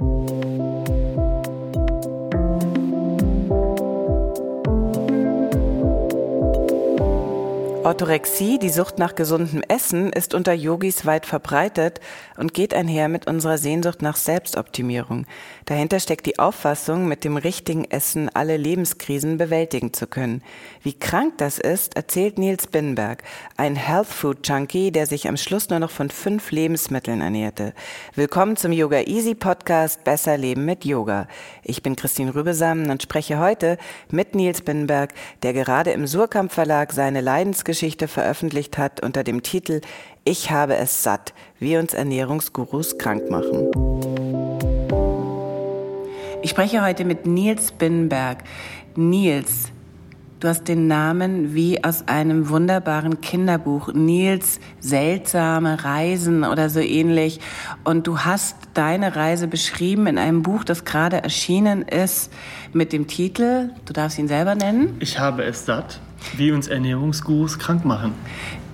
you Orthorexie, die Sucht nach gesundem Essen, ist unter Yogis weit verbreitet und geht einher mit unserer Sehnsucht nach Selbstoptimierung. Dahinter steckt die Auffassung, mit dem richtigen Essen alle Lebenskrisen bewältigen zu können. Wie krank das ist, erzählt Nils Binberg, ein Health Food Junkie, der sich am Schluss nur noch von fünf Lebensmitteln ernährte. Willkommen zum Yoga Easy Podcast Besser Leben mit Yoga. Ich bin Christine Rübesamen und spreche heute mit Nils Binberg, der gerade im Surkamp Verlag seine Leidensgeschichte Lebensgeschichte veröffentlicht hat unter dem Titel Ich habe es satt, wie uns Ernährungsgurus krank machen. Ich spreche heute mit Nils Binnenberg. Nils, du hast den Namen wie aus einem wunderbaren Kinderbuch, Nils seltsame Reisen oder so ähnlich. Und du hast deine Reise beschrieben in einem Buch, das gerade erschienen ist, mit dem Titel, du darfst ihn selber nennen. Ich habe es satt. Wie uns Ernährungsgurus krank machen.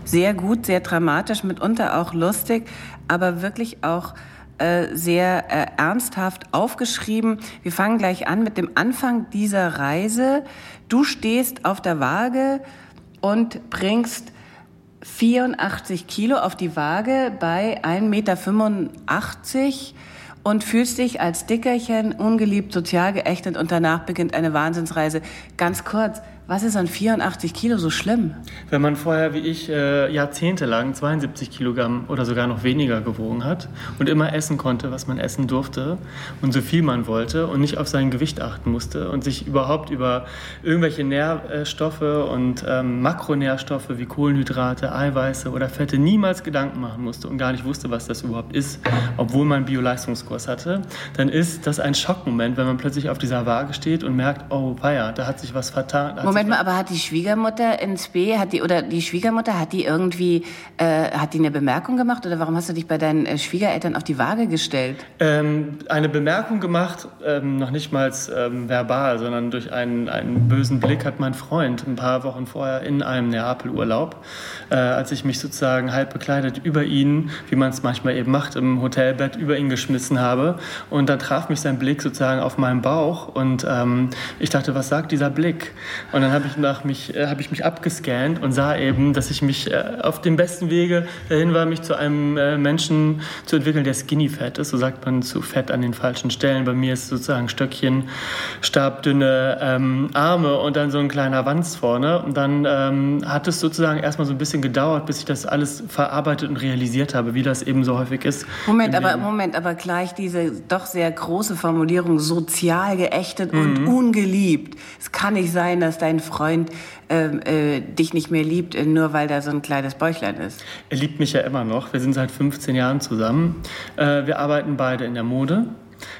Sehr gut, sehr dramatisch, mitunter auch lustig, aber wirklich auch äh, sehr äh, ernsthaft aufgeschrieben. Wir fangen gleich an mit dem Anfang dieser Reise. Du stehst auf der Waage und bringst 84 Kilo auf die Waage bei 1,85 Meter und fühlst dich als Dickerchen, ungeliebt, sozial geächtet und danach beginnt eine Wahnsinnsreise. Ganz kurz, was ist an 84 Kilo so schlimm? Wenn man vorher wie ich äh, jahrzehntelang 72 Kilogramm oder sogar noch weniger gewogen hat und immer essen konnte, was man essen durfte und so viel man wollte und nicht auf sein Gewicht achten musste und sich überhaupt über irgendwelche Nährstoffe und ähm, Makronährstoffe wie Kohlenhydrate, Eiweiße oder Fette niemals Gedanken machen musste und gar nicht wusste, was das überhaupt ist, obwohl man Bioleistungskurs hatte, dann ist das ein Schockmoment, wenn man plötzlich auf dieser Waage steht und merkt, oh weia, da hat sich was vertan. Moment mal, aber hat die Schwiegermutter ins B, hat die, oder die Schwiegermutter, hat die irgendwie, äh, hat die eine Bemerkung gemacht oder warum hast du dich bei deinen äh, Schwiegereltern auf die Waage gestellt? Ähm, eine Bemerkung gemacht, ähm, noch nicht mal ähm, verbal, sondern durch einen, einen bösen Blick hat mein Freund ein paar Wochen vorher in einem Neapel-Urlaub, äh, als ich mich sozusagen halb bekleidet über ihn, wie man es manchmal eben macht, im Hotelbett über ihn geschmissen habe. Und dann traf mich sein Blick sozusagen auf meinen Bauch und ähm, ich dachte, was sagt dieser Blick? Und dann habe ich, nach mich, äh, hab ich mich abgescannt und sah eben, dass ich mich äh, auf dem besten Wege dahin war, mich zu einem äh, Menschen zu entwickeln, der skinny fett ist. So sagt man zu fett an den falschen Stellen. Bei mir ist sozusagen Stöckchen, stabdünne ähm, Arme und dann so ein kleiner Wanz vorne. Und dann ähm, hat es sozusagen erstmal so ein bisschen gedauert, bis ich das alles verarbeitet und realisiert habe, wie das eben so häufig ist. Moment, aber Moment, aber gleich diese doch sehr große Formulierung sozial geächtet mhm. und ungeliebt. Es kann nicht sein, dass dein dein Freund äh, äh, dich nicht mehr liebt, äh, nur weil da so ein kleines Bäuchlein ist? Er liebt mich ja immer noch. Wir sind seit 15 Jahren zusammen. Äh, wir arbeiten beide in der Mode.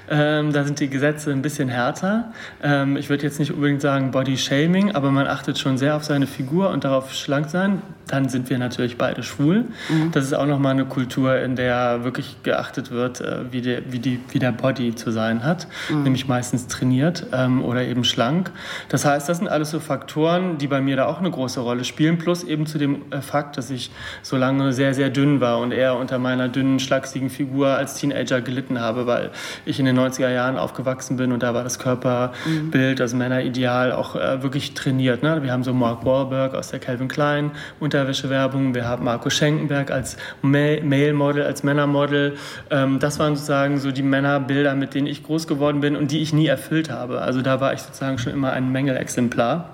Ähm, da sind die Gesetze ein bisschen härter. Ähm, ich würde jetzt nicht unbedingt sagen Body Shaming, aber man achtet schon sehr auf seine Figur und darauf schlank sein. Dann sind wir natürlich beide schwul. Mhm. Das ist auch nochmal eine Kultur, in der wirklich geachtet wird, äh, wie, der, wie, die, wie der Body zu sein hat. Mhm. Nämlich meistens trainiert ähm, oder eben schlank. Das heißt, das sind alles so Faktoren, die bei mir da auch eine große Rolle spielen. Plus eben zu dem äh, Fakt, dass ich so lange sehr, sehr dünn war und eher unter meiner dünnen, schlachsigen Figur als Teenager gelitten habe, weil ich in den 90er Jahren aufgewachsen bin und da war das Körperbild, das Männerideal auch äh, wirklich trainiert. Ne? Wir haben so Mark Wahlberg aus der Calvin Klein Unterwäschewerbung, wir haben Marco Schenkenberg als Male-Model, als Männermodel. Ähm, das waren sozusagen so die Männerbilder, mit denen ich groß geworden bin und die ich nie erfüllt habe. Also da war ich sozusagen schon immer ein Mängelexemplar.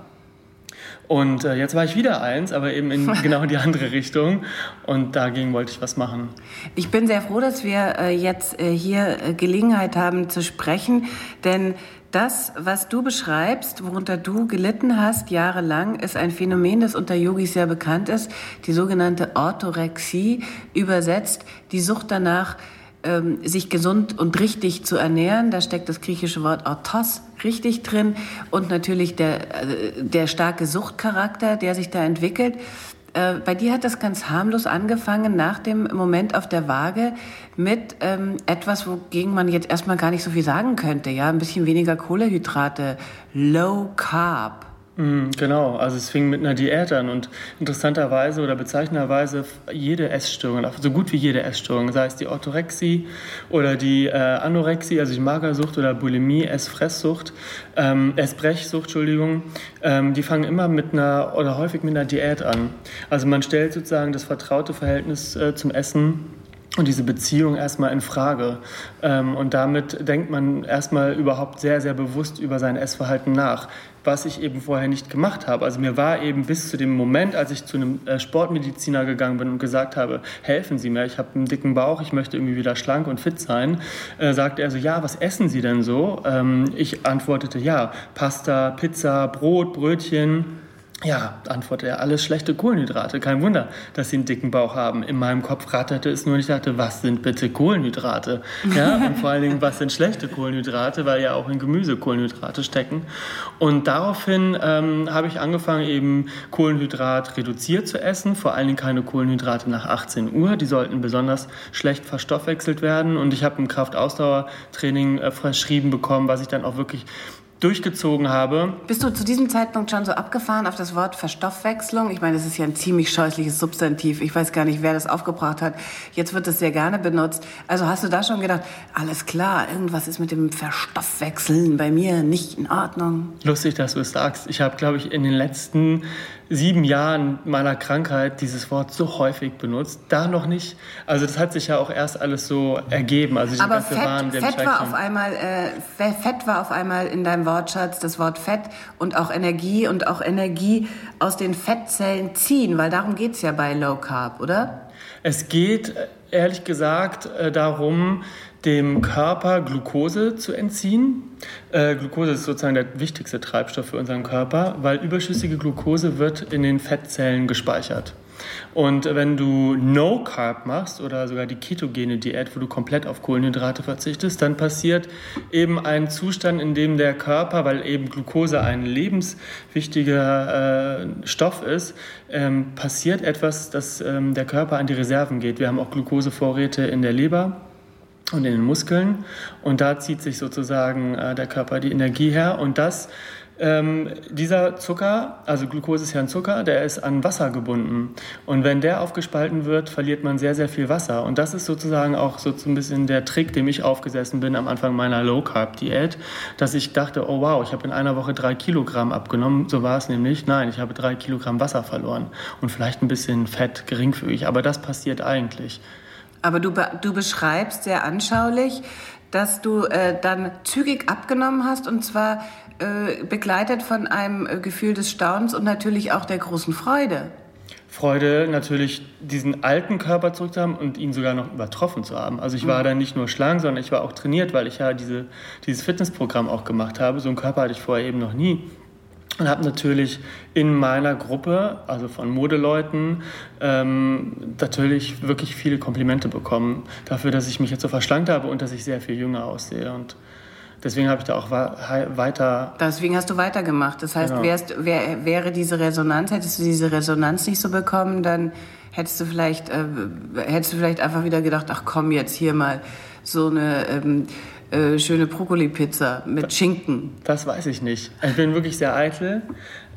Und äh, jetzt war ich wieder eins, aber eben in genau die andere Richtung. Und dagegen wollte ich was machen. Ich bin sehr froh, dass wir äh, jetzt äh, hier äh, Gelegenheit haben zu sprechen, denn Das, was du beschreibst, worunter du gelitten hast jahrelang, ist ein Phänomen, das unter Yogis sehr bekannt ist, die sogenannte Orthorexie, übersetzt die Sucht danach, ähm, sich gesund und richtig zu ernähren. Da steckt das griechische Wort Orthos richtig drin und natürlich der, äh, der starke Suchtcharakter, der sich da entwickelt. Äh, bei dir hat das ganz harmlos angefangen nach dem Moment auf der Waage mit ähm, etwas, wogegen man jetzt erstmal gar nicht so viel sagen könnte. Ja, ein bisschen weniger Kohlehydrate, Low Carb. Mhm, genau, also es fing mit einer Diät an und interessanterweise oder bezeichnenderweise jede Essstörung, so gut wie jede Essstörung, sei es die Orthorexie oder die äh, Anorexie, also die Magersucht oder Bulimie, Essfresssucht, ähm, Essbrechsucht, Entschuldigung, ähm, die fangen immer mit einer oder häufig mit einer Diät an. Also man stellt sozusagen das vertraute Verhältnis äh, zum Essen und diese Beziehung erstmal in Frage. Ähm, und damit denkt man erstmal überhaupt sehr, sehr bewusst über sein Essverhalten nach, was ich eben vorher nicht gemacht habe. Also mir war eben bis zu dem Moment, als ich zu einem äh, Sportmediziner gegangen bin und gesagt habe, helfen Sie mir, ich habe einen dicken Bauch, ich möchte irgendwie wieder schlank und fit sein, äh, sagte er so, ja, was essen Sie denn so? Ähm, ich antwortete, ja, Pasta, Pizza, Brot, Brötchen. Ja, antwortete er, alles schlechte Kohlenhydrate. Kein Wunder, dass sie einen dicken Bauch haben. In meinem Kopf ratterte es nur und ich dachte, was sind bitte Kohlenhydrate? Ja, und vor allen Dingen, was sind schlechte Kohlenhydrate, weil ja auch in Gemüse Kohlenhydrate stecken. Und daraufhin ähm, habe ich angefangen, eben Kohlenhydrat reduziert zu essen, vor allen Dingen keine Kohlenhydrate nach 18 Uhr. Die sollten besonders schlecht verstoffwechselt werden. Und ich habe ein Kraftausdauertraining äh, verschrieben bekommen, was ich dann auch wirklich durchgezogen habe. Bist du zu diesem Zeitpunkt schon so abgefahren auf das Wort Verstoffwechslung? Ich meine, das ist ja ein ziemlich scheußliches Substantiv. Ich weiß gar nicht, wer das aufgebracht hat. Jetzt wird es sehr gerne benutzt. Also hast du da schon gedacht, alles klar, irgendwas ist mit dem Verstoffwechseln bei mir nicht in Ordnung? Lustig, dass du es sagst. Ich habe, glaube ich, in den letzten sieben Jahren meiner Krankheit dieses Wort so häufig benutzt. Da noch nicht. Also das hat sich ja auch erst alles so ergeben. Also Aber Fett, Fett war auf einmal, äh, Fett war auf einmal in deinem Wortschatz das Wort Fett und auch Energie und auch Energie aus den Fettzellen ziehen, weil darum geht es ja bei Low Carb, oder? Es geht ehrlich gesagt äh, darum, dem Körper Glucose zu entziehen. Äh, Glucose ist sozusagen der wichtigste Treibstoff für unseren Körper, weil überschüssige Glucose wird in den Fettzellen gespeichert. Und wenn du No Carb machst oder sogar die ketogene Diät, wo du komplett auf Kohlenhydrate verzichtest, dann passiert eben ein Zustand, in dem der Körper, weil eben Glucose ein lebenswichtiger äh, Stoff ist, ähm, passiert etwas, dass ähm, der Körper an die Reserven geht. Wir haben auch Glucosevorräte in der Leber und in den Muskeln. Und da zieht sich sozusagen äh, der Körper die Energie her. Und das, ähm, dieser Zucker, also Glucose ist ja ein Zucker, der ist an Wasser gebunden. Und wenn der aufgespalten wird, verliert man sehr, sehr viel Wasser. Und das ist sozusagen auch so ein bisschen der Trick, dem ich aufgesessen bin am Anfang meiner Low-Carb-Diät, dass ich dachte, oh wow, ich habe in einer Woche drei Kilogramm abgenommen. So war es nämlich. Nein, ich habe drei Kilogramm Wasser verloren und vielleicht ein bisschen Fett geringfügig. Aber das passiert eigentlich. Aber du, du beschreibst sehr anschaulich, dass du äh, dann zügig abgenommen hast und zwar äh, begleitet von einem äh, Gefühl des Staunens und natürlich auch der großen Freude. Freude, natürlich diesen alten Körper zurückzuhaben und ihn sogar noch übertroffen zu haben. Also ich war mhm. dann nicht nur schlank, sondern ich war auch trainiert, weil ich ja diese, dieses Fitnessprogramm auch gemacht habe. So einen Körper hatte ich vorher eben noch nie und habe natürlich in meiner Gruppe, also von Modeleuten, ähm, natürlich wirklich viele Komplimente bekommen dafür, dass ich mich jetzt so verschlankt habe und dass ich sehr viel jünger aussehe. Und deswegen habe ich da auch weiter. Deswegen hast du weitergemacht. Das heißt, genau. wärst, wär, wäre diese Resonanz, hättest du diese Resonanz nicht so bekommen, dann hättest du vielleicht, äh, hättest du vielleicht einfach wieder gedacht, ach komm jetzt hier mal so eine ähm, äh, schöne Brokkoli-Pizza mit Schinken? Das weiß ich nicht. Ich bin wirklich sehr eitel.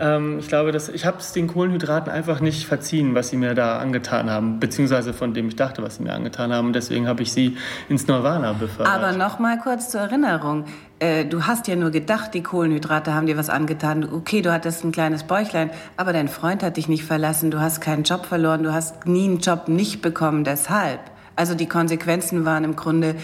Ähm, ich glaube, dass, ich habe es den Kohlenhydraten einfach nicht verziehen, was sie mir da angetan haben, beziehungsweise von dem ich dachte, was sie mir angetan haben. Deswegen habe ich sie ins Nirvana befördert. Aber noch mal kurz zur Erinnerung. Äh, du hast ja nur gedacht, die Kohlenhydrate haben dir was angetan. Okay, du hattest ein kleines Bäuchlein, aber dein Freund hat dich nicht verlassen. Du hast keinen Job verloren. Du hast nie einen Job nicht bekommen. Deshalb. Also die Konsequenzen waren im Grunde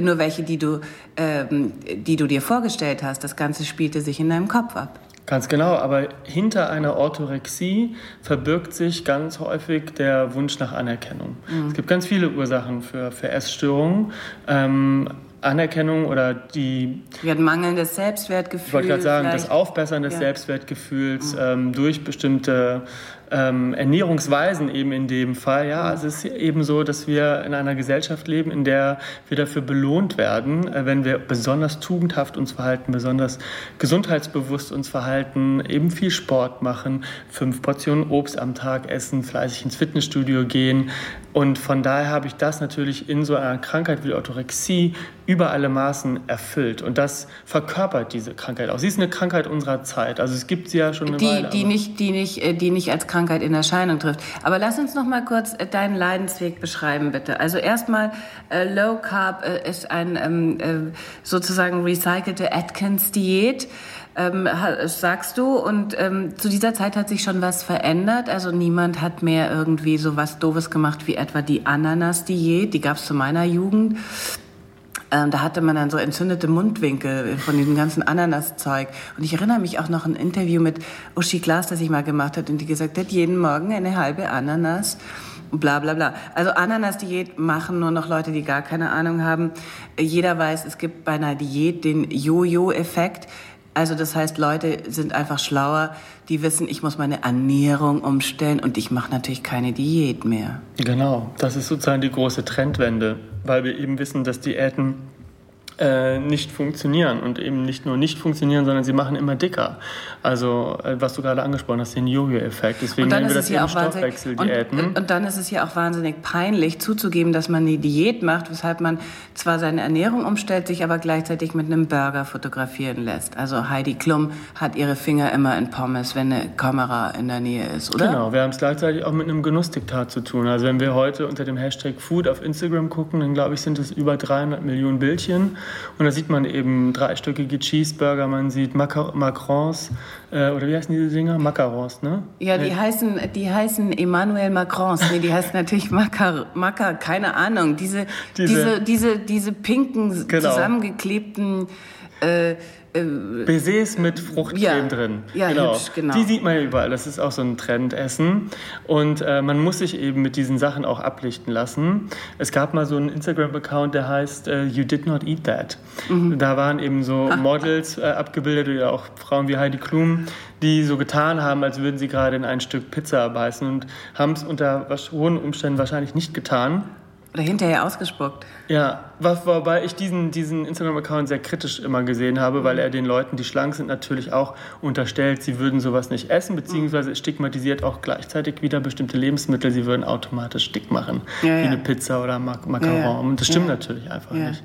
nur welche, die du, ähm, die du dir vorgestellt hast. Das Ganze spielte sich in deinem Kopf ab. Ganz genau, aber hinter einer Orthorexie verbirgt sich ganz häufig der Wunsch nach Anerkennung. Mhm. Es gibt ganz viele Ursachen für, für Essstörungen. Ähm, Anerkennung oder die. Ja, mangelndes Selbstwertgefühl. Ich wollte gerade sagen, vielleicht. das Aufbessern des ja. Selbstwertgefühls mhm. ähm, durch bestimmte ähm, Ernährungsweisen eben in dem Fall. Ja, es ist eben so, dass wir in einer Gesellschaft leben, in der wir dafür belohnt werden, äh, wenn wir besonders tugendhaft uns verhalten, besonders gesundheitsbewusst uns verhalten, eben viel Sport machen, fünf Portionen Obst am Tag essen, fleißig ins Fitnessstudio gehen. Und von daher habe ich das natürlich in so einer Krankheit wie Orthorexie über alle Maßen erfüllt. Und das verkörpert diese Krankheit auch. Sie ist eine Krankheit unserer Zeit. Also es gibt sie ja schon eine die, Weile. Die nicht, die, nicht, äh, die nicht als Krankheit in Erscheinung trifft. Aber lass uns noch mal kurz äh, deinen Leidensweg beschreiben, bitte. Also erstmal, äh, Low Carb äh, ist ein ähm, äh, sozusagen recycelte Atkins-Diät. Ähm, sagst du. Und ähm, zu dieser Zeit hat sich schon was verändert. Also niemand hat mehr irgendwie so was Doofes gemacht wie etwa die Ananas-Diät. Die gab es zu meiner Jugend. Ähm, da hatte man dann so entzündete Mundwinkel von diesem ganzen Ananaszeug. Und ich erinnere mich auch noch an ein Interview mit Uschi Glas, das ich mal gemacht hat und die gesagt hat, jeden Morgen eine halbe Ananas. Bla bla bla. Also Ananas-Diät machen nur noch Leute, die gar keine Ahnung haben. Jeder weiß, es gibt bei einer Diät den Jojo-Effekt. Also das heißt, Leute sind einfach schlauer, die wissen, ich muss meine Ernährung umstellen und ich mache natürlich keine Diät mehr. Genau, das ist sozusagen die große Trendwende, weil wir eben wissen, dass Diäten äh, nicht funktionieren und eben nicht nur nicht funktionieren, sondern sie machen immer dicker. Also äh, was du gerade angesprochen hast, den Jojo-Effekt. Deswegen nennen wir das eben Stoffwechseldiäten. Und, und, dann ist es ja auch wahnsinnig peinlich zuzugeben, dass man eine Diät macht, weshalb man zwar seine Ernährung umstellt, sich aber gleichzeitig mit einem Burger fotografieren lässt. Also Heidi Klum hat ihre Finger immer in Pommes, wenn eine Kamera in der Nähe ist, oder? Genau, wir haben es gleichzeitig auch mit einem Genussdiktat zu tun. Also wenn wir heute unter dem Hashtag Food auf Instagram gucken, dann glaube ich, sind es über 300 Millionen Bildchen. Und da sieht man eben dreistöckige Cheeseburger, man sieht Macar Macrons, äh, oder wie heißen diese Dinger? Macarons, ne? Ja, die, heißen, die heißen Emmanuel Macrons. Nee, die heißen natürlich Macar, Macar keine Ahnung. Diese, diese, diese, diese, diese pinken, genau. zusammengeklebten... Äh, äh, Baisers mit Fruchtcreme ja, drin. Ja, genau. Hübsch, genau. Die sieht man ja überall. Das ist auch so ein Trendessen. Und äh, man muss sich eben mit diesen Sachen auch ablichten lassen. Es gab mal so einen Instagram-Account, der heißt uh, You Did Not Eat That. Mhm. Da waren eben so Models äh, abgebildet oder auch Frauen wie Heidi Klum, die so getan haben, als würden sie gerade in ein Stück Pizza beißen und haben es unter hohen Umständen wahrscheinlich nicht getan. Oder hinterher ausgespuckt. Ja, wobei ich diesen, diesen Instagram-Account sehr kritisch immer gesehen habe, weil er den Leuten, die schlank sind, natürlich auch unterstellt, sie würden sowas nicht essen, beziehungsweise stigmatisiert auch gleichzeitig wieder bestimmte Lebensmittel, sie würden automatisch dick machen, ja, wie ja. eine Pizza oder Mac Macaron. Ja, Und das stimmt natürlich einfach nicht.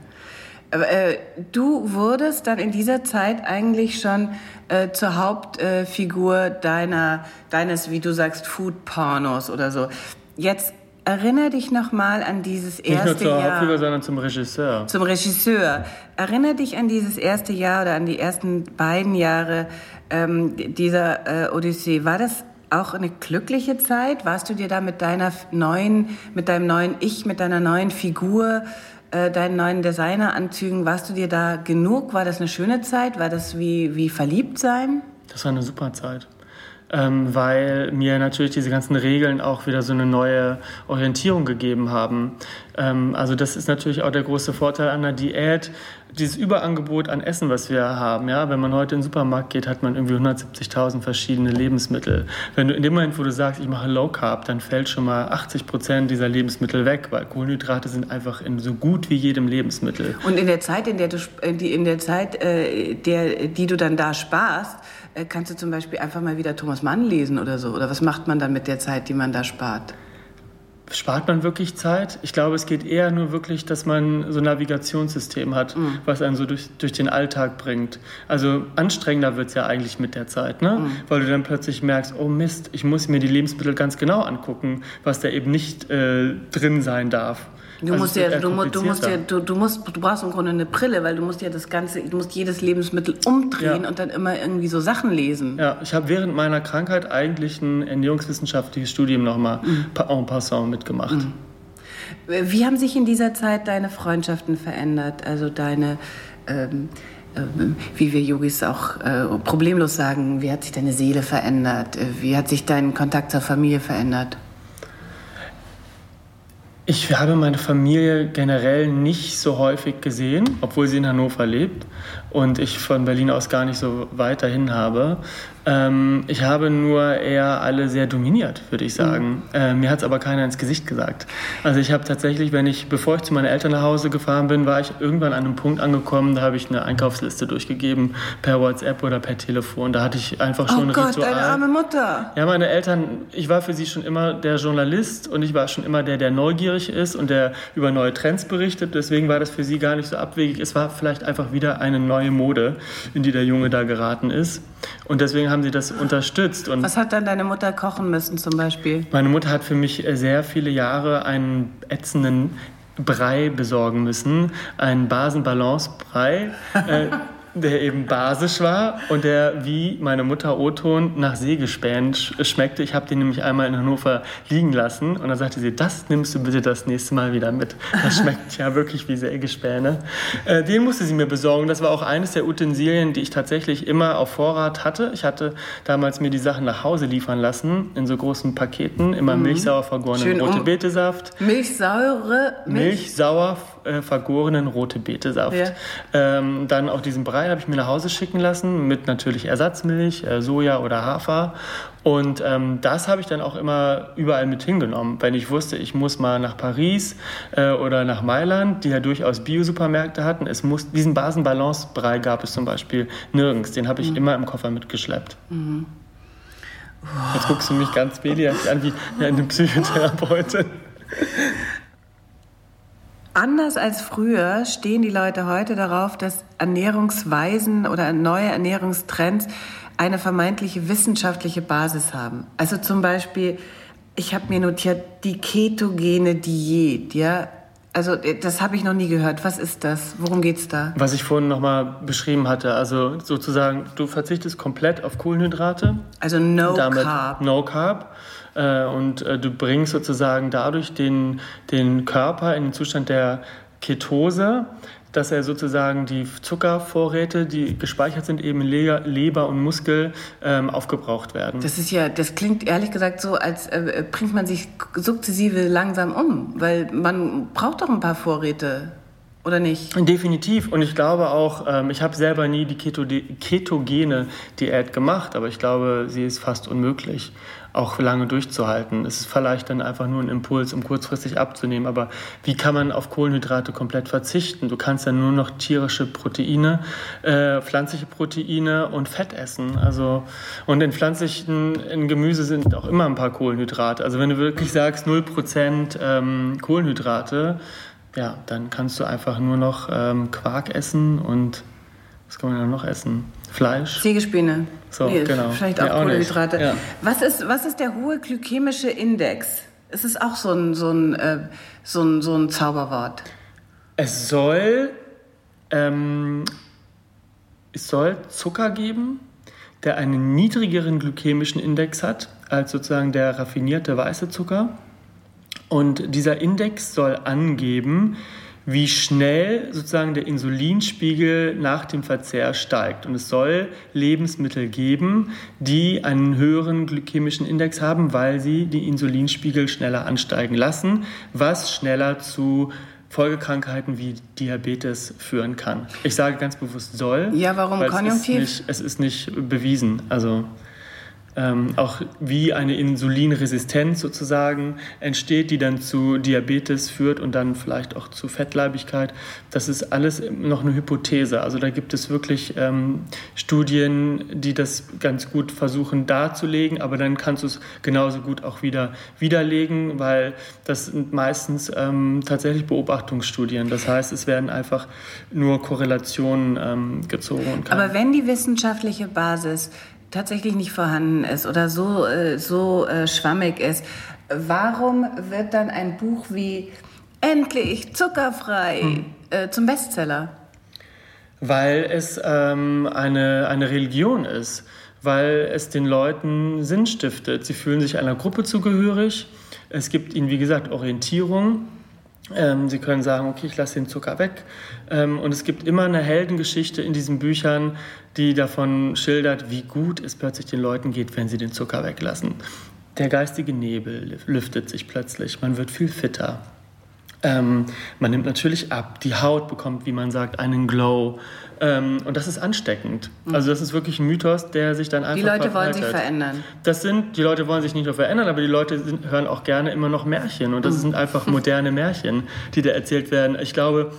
Aber, äh, du wurdest dann in dieser Zeit eigentlich schon äh, zur Hauptfigur deiner, deines, wie du sagst, Food-Pornos oder so. Jetzt Erinner dich nochmal an dieses erste Jahr. Nicht nur zur Jahr. Hauptfigur, sondern zum Regisseur. Zum Regisseur. Erinner dich an dieses erste Jahr oder an die ersten beiden Jahre ähm, dieser äh, Odyssee. War das auch eine glückliche Zeit? Warst du dir da mit deiner neuen, mit deinem neuen Ich, mit deiner neuen Figur, äh, deinen neuen Designeranzügen, warst du dir da genug? War das eine schöne Zeit? War das wie, wie verliebt sein? Das war eine super Zeit ähm, weil mir natürlich diese ganzen Regeln auch wieder so eine neue Orientierung gegeben haben. Ähm, also das ist natürlich auch der große Vorteil an der Diät, dieses Überangebot an Essen, was wir haben. Ja? Wenn man heute in den Supermarkt geht, hat man irgendwie 170.000 verschiedene Lebensmittel. Wenn du in dem Moment, wo du sagst, ich mache Low Carb, dann fällt schon mal 80 Prozent dieser Lebensmittel weg, weil Kohlenhydrate sind einfach in so gut wie jedem Lebensmittel. Und in der Zeit, in der du, in der Zeit, äh, der, die du dann da sparst, äh, kannst du zum Beispiel einfach mal wieder Thomas Mann lesen oder so? Oder was macht man dann mit der Zeit, die man da spart? Spart man wirklich Zeit? Ich glaube, es geht eher nur wirklich, dass man so ein Navigationssystem hat, mhm. was einen so durch, durch den Alltag bringt. Also anstrengender wird es ja eigentlich mit der Zeit, ne? Mhm. weil du dann plötzlich merkst, oh Mist, ich muss mir die Lebensmittel ganz genau angucken, was da eben nicht äh, drin sein darf. Du also musst ja, du, du, musst ja, du, du musst, du brauchst im Grunde eine Brille, weil du musst ja das ganze, du musst jedes Lebensmittel umdrehen ja. und dann immer irgendwie so Sachen lesen. Ja, ich habe während meiner Krankheit eigentlich ein ernährungswissenschaftliches Studium nochmal mhm. en passant mitgemacht. Mhm. Wie haben sich in dieser Zeit deine Freundschaften verändert? Also deine, ähm, wie wir Yogis auch äh, problemlos sagen, wie hat sich deine Seele verändert? Äh, wie hat sich dein Kontakt zur Familie verändert? Ich habe meine Familie generell nicht so häufig gesehen, obwohl sie in Hannover lebt und ich von Berlin aus gar nicht so weiterhin habe. Ähm, ich habe nur eher alle sehr dominiert, würde ich sagen. Mhm. Äh, mir hat es aber keiner ins Gesicht gesagt. Also ich habe tatsächlich, wenn ich, bevor ich zu meinen Eltern nach Hause gefahren bin, war ich irgendwann an einem Punkt angekommen, da habe ich eine Einkaufsliste durchgegeben per WhatsApp oder per Telefon. Da hatte ich einfach schon oh ein Gott, Ritual. deine arme Mutter. Ja, meine Eltern, ich war für sie schon immer der Journalist und ich war schon immer der, der neugierig ist und der über neue Trends berichtet. Deswegen war das für sie gar nicht so abwegig. Es war vielleicht einfach wieder eine neue Mode, in die der Junge da geraten ist. Und deswegen haben sie das unterstützt. Und Was hat dann deine Mutter kochen müssen zum Beispiel? Meine Mutter hat für mich äh, sehr viele Jahre einen ätzenden Brei besorgen müssen, einen Basen-Balance-Brei. äh, der eben basisch war und der wie meine Mutter O-Ton nach Sägespänen schmeckte. Ich habe den nämlich einmal in Hannover liegen lassen und dann sagte sie, das nimmst du bitte das nächste Mal wieder mit. Das schmeckt ja wirklich wie Sägespäne. Äh, den musste sie mir besorgen. Das war auch eines der Utensilien, die ich tatsächlich immer auf Vorrat hatte. Ich hatte damals mir die Sachen nach Hause liefern lassen in so großen Paketen, immer mhm. milchsauer vergorenen rote um Betesaft. Milchsaure Milch, Milchsauer äh, vergorenen rote Betesaft. Ja. Ähm, dann auch diesen Brei habe ich mir nach Hause schicken lassen mit natürlich Ersatzmilch, äh, Soja oder Hafer. Und ähm, das habe ich dann auch immer überall mit hingenommen. Wenn ich wusste, ich muss mal nach Paris äh, oder nach Mailand, die ja durchaus Biosupermärkte hatten, es muss, diesen Basenbalance-Brei gab es zum Beispiel nirgends. Den habe ich mhm. immer im Koffer mitgeschleppt. Mhm. Jetzt guckst du mich ganz Beli an wie eine Psychotherapeutin. Anders als früher stehen die Leute heute darauf, dass Ernährungsweisen oder neue Ernährungstrends eine vermeintliche wissenschaftliche Basis haben. Also zum Beispiel, ich habe mir notiert, die ketogene Diät, ja. Also äh, das habe ich noch nie gehört. Was ist das? Worum geht's da? Was ich vorhin nochmal beschrieben hatte, also sozusagen, du verzichtest komplett auf Kohlenhydrate. Also no carb. No carb und äh, du bringst sozusagen dadurch den, den Körper in den Zustand der Ketose, dass er sozusagen die Zuckervorräte, die gespeichert sind, eben in Leber und Muskel ähm, aufgebraucht werden. Das ist ja, das klingt ehrlich gesagt so, als äh, bringt man sich sukzessive langsam um, weil man braucht doch ein paar Vorräte. Oder nicht? Definitiv. Und ich glaube auch, ähm, ich habe selber nie die Keto ketogene Diät gemacht, aber ich glaube, sie ist fast unmöglich auch lange durchzuhalten. Es ist vielleicht dann einfach nur ein Impuls, um kurzfristig abzunehmen. Aber wie kann man auf Kohlenhydrate komplett verzichten? Du kannst ja nur noch tierische Proteine, äh, pflanzliche Proteine und Fett essen. Also, und in pflanzlichen, in Gemüse sind auch immer ein paar Kohlenhydrate. Also wenn du wirklich sagst 0% ähm, Kohlenhydrate, ja, dann kannst du einfach nur noch ähm, Quark essen und was kann man dann noch essen? Fleisch. Sägespäne. So, nee, genau. Vielleicht auch, ja, Kohlenhydrate. Ja. Was, ist, was ist der hohe glykämische Index? Es ist auch so ein, so ein, äh, so ein, so ein Zauberwort. Es soll, ähm, es soll Zucker geben, der einen niedrigeren glykämischen Index hat als sozusagen der raffinierte weiße Zucker. Und dieser Index soll angeben, wie schnell sozusagen der Insulinspiegel nach dem Verzehr steigt. Und es soll Lebensmittel geben, die einen höheren glykämischen Index haben, weil sie die Insulinspiegel schneller ansteigen lassen, was schneller zu Folgekrankheiten wie Diabetes führen kann. Ich sage ganz bewusst soll. Ja, warum Konjunktiv? Es ist, nicht, es ist nicht bewiesen. Also ähm, auch wie eine Insulinresistenz sozusagen entsteht, die dann zu Diabetes führt und dann vielleicht auch zu Fettleibigkeit. Das ist alles noch eine Hypothese. Also da gibt es wirklich ähm, Studien, die das ganz gut versuchen darzulegen, aber dann kannst du es genauso gut auch wieder widerlegen, weil das sind meistens ähm, tatsächlich Beobachtungsstudien. Das heißt, es werden einfach nur Korrelationen ähm, gezogen. aber wenn die wissenschaftliche Basis tatsächlich nicht vorhanden ist oder so, äh, so äh, schwammig ist, warum wird dann ein Buch wie Endlich zuckerfrei hm. äh, zum Bestseller? Weil es ähm, eine, eine Religion ist, weil es den Leuten Sinn stiftet. Sie fühlen sich einer Gruppe zugehörig. Es gibt ihnen, wie gesagt, Orientierung. Ähm, sie können sagen, okay, ich lasse den Zucker weg. Ähm, und es gibt immer eine Heldengeschichte in diesen Büchern, die davon schildert, wie gut es plötzlich den Leuten geht, wenn sie den Zucker weglassen. Der geistige Nebel lüftet sich plötzlich, man wird viel fitter. Ähm, man nimmt natürlich ab, die Haut bekommt, wie man sagt, einen Glow. Ähm, und das ist ansteckend. Mhm. Also das ist wirklich ein Mythos, der sich dann einfach Die Leute wollen sich verändern. Das sind, die Leute wollen sich nicht nur verändern, aber die Leute sind, hören auch gerne immer noch Märchen. Und das mhm. sind einfach moderne Märchen, die da erzählt werden. Ich glaube,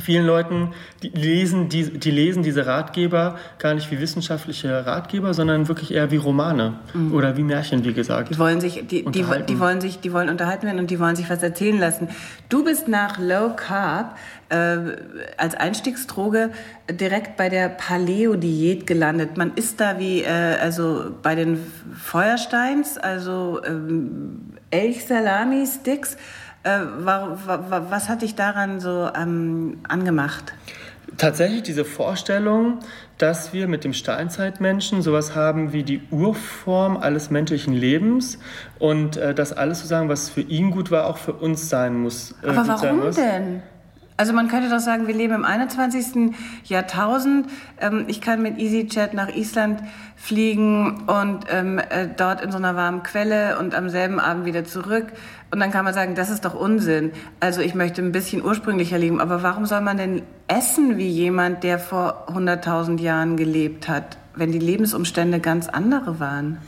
vielen Leuten, die lesen, die, die, lesen diese Ratgeber gar nicht wie wissenschaftliche Ratgeber, sondern wirklich eher wie Romane mhm. oder wie Märchen, wie gesagt. Die wollen sich, die, die, die, wollen sich, die wollen unterhalten werden und die wollen sich was erzählen lassen. Du bist nach Low Carb äh, als Einstiegsdroge direkt bei der Paleo-Diät gelandet. Man isst da wie, äh, also bei den Feuersteins, also ähm, Elchsalami-Sticks äh, was hat dich daran so ähm, angemacht? Tatsächlich diese Vorstellung, dass wir mit dem Steinzeitmenschen sowas haben wie die Urform alles menschlichen Lebens und äh, dass alles sozusagen, was für ihn gut war, auch für uns sein muss. Äh, Aber warum denn? Also man könnte doch sagen, wir leben im 21. Jahrtausend. Ähm, ich kann mit EasyJet nach Island fliegen und ähm, äh, dort in so einer warmen Quelle und am selben Abend wieder zurück. Und dann kann man sagen, das ist doch Unsinn. Also ich möchte ein bisschen ursprünglicher leben. Aber warum soll man denn essen wie jemand, der vor 100.000 Jahren gelebt hat, wenn die Lebensumstände ganz andere waren?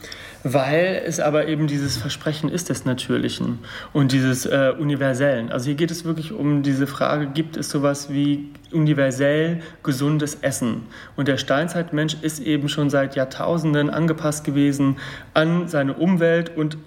Weil es aber eben dieses Versprechen ist des Natürlichen und dieses äh, Universellen. Also hier geht es wirklich um diese Frage, gibt es sowas wie universell gesundes Essen? Und der Steinzeitmensch ist eben schon seit Jahrtausenden angepasst gewesen an seine Umwelt und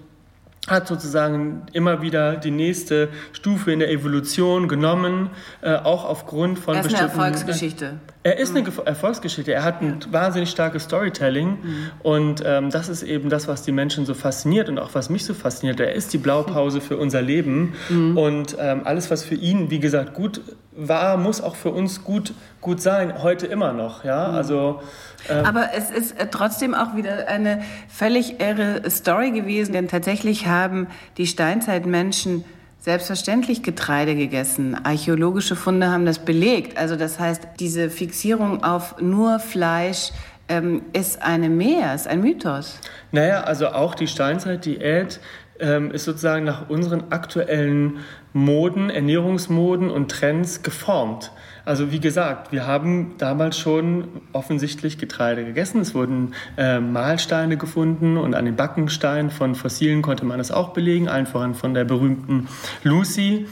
hat sozusagen immer wieder die nächste Stufe in der Evolution genommen, äh, auch aufgrund von ist bestimmten... eine Erfolgsgeschichte. Er ist eine Erfolgsgeschichte. Er hat ein wahnsinnig starkes Storytelling mhm. und ähm, das ist eben das, was die Menschen so fasziniert und auch was mich so fasziniert. Er ist die Blaupause für unser Leben mhm. und ähm, alles, was für ihn, wie gesagt, gut war, muss auch für uns gut, gut sein, heute immer noch. Ja? Mhm. Also ähm. Aber es ist äh, trotzdem auch wieder eine völlig irre Story gewesen, denn tatsächlich haben die Steinzeitmenschen selbstverständlich Getreide gegessen. Archäologische Funde haben das belegt. Also das heißt, diese Fixierung auf nur Fleisch ähm, ist eine Mehr, ist ein Mythos. Naja, also auch die Steinzeitdiät ähm, ist sozusagen nach unseren aktuellen Moden, Ernährungsmoden und Trends geformt. Also wie gesagt, wir haben damals schon offensichtlich Getreide gegessen. Es wurden äh, Mahlsteine gefunden und an den Backensteinen von Fossilen konnte man das auch belegen, allen voran von der berühmten Lucy.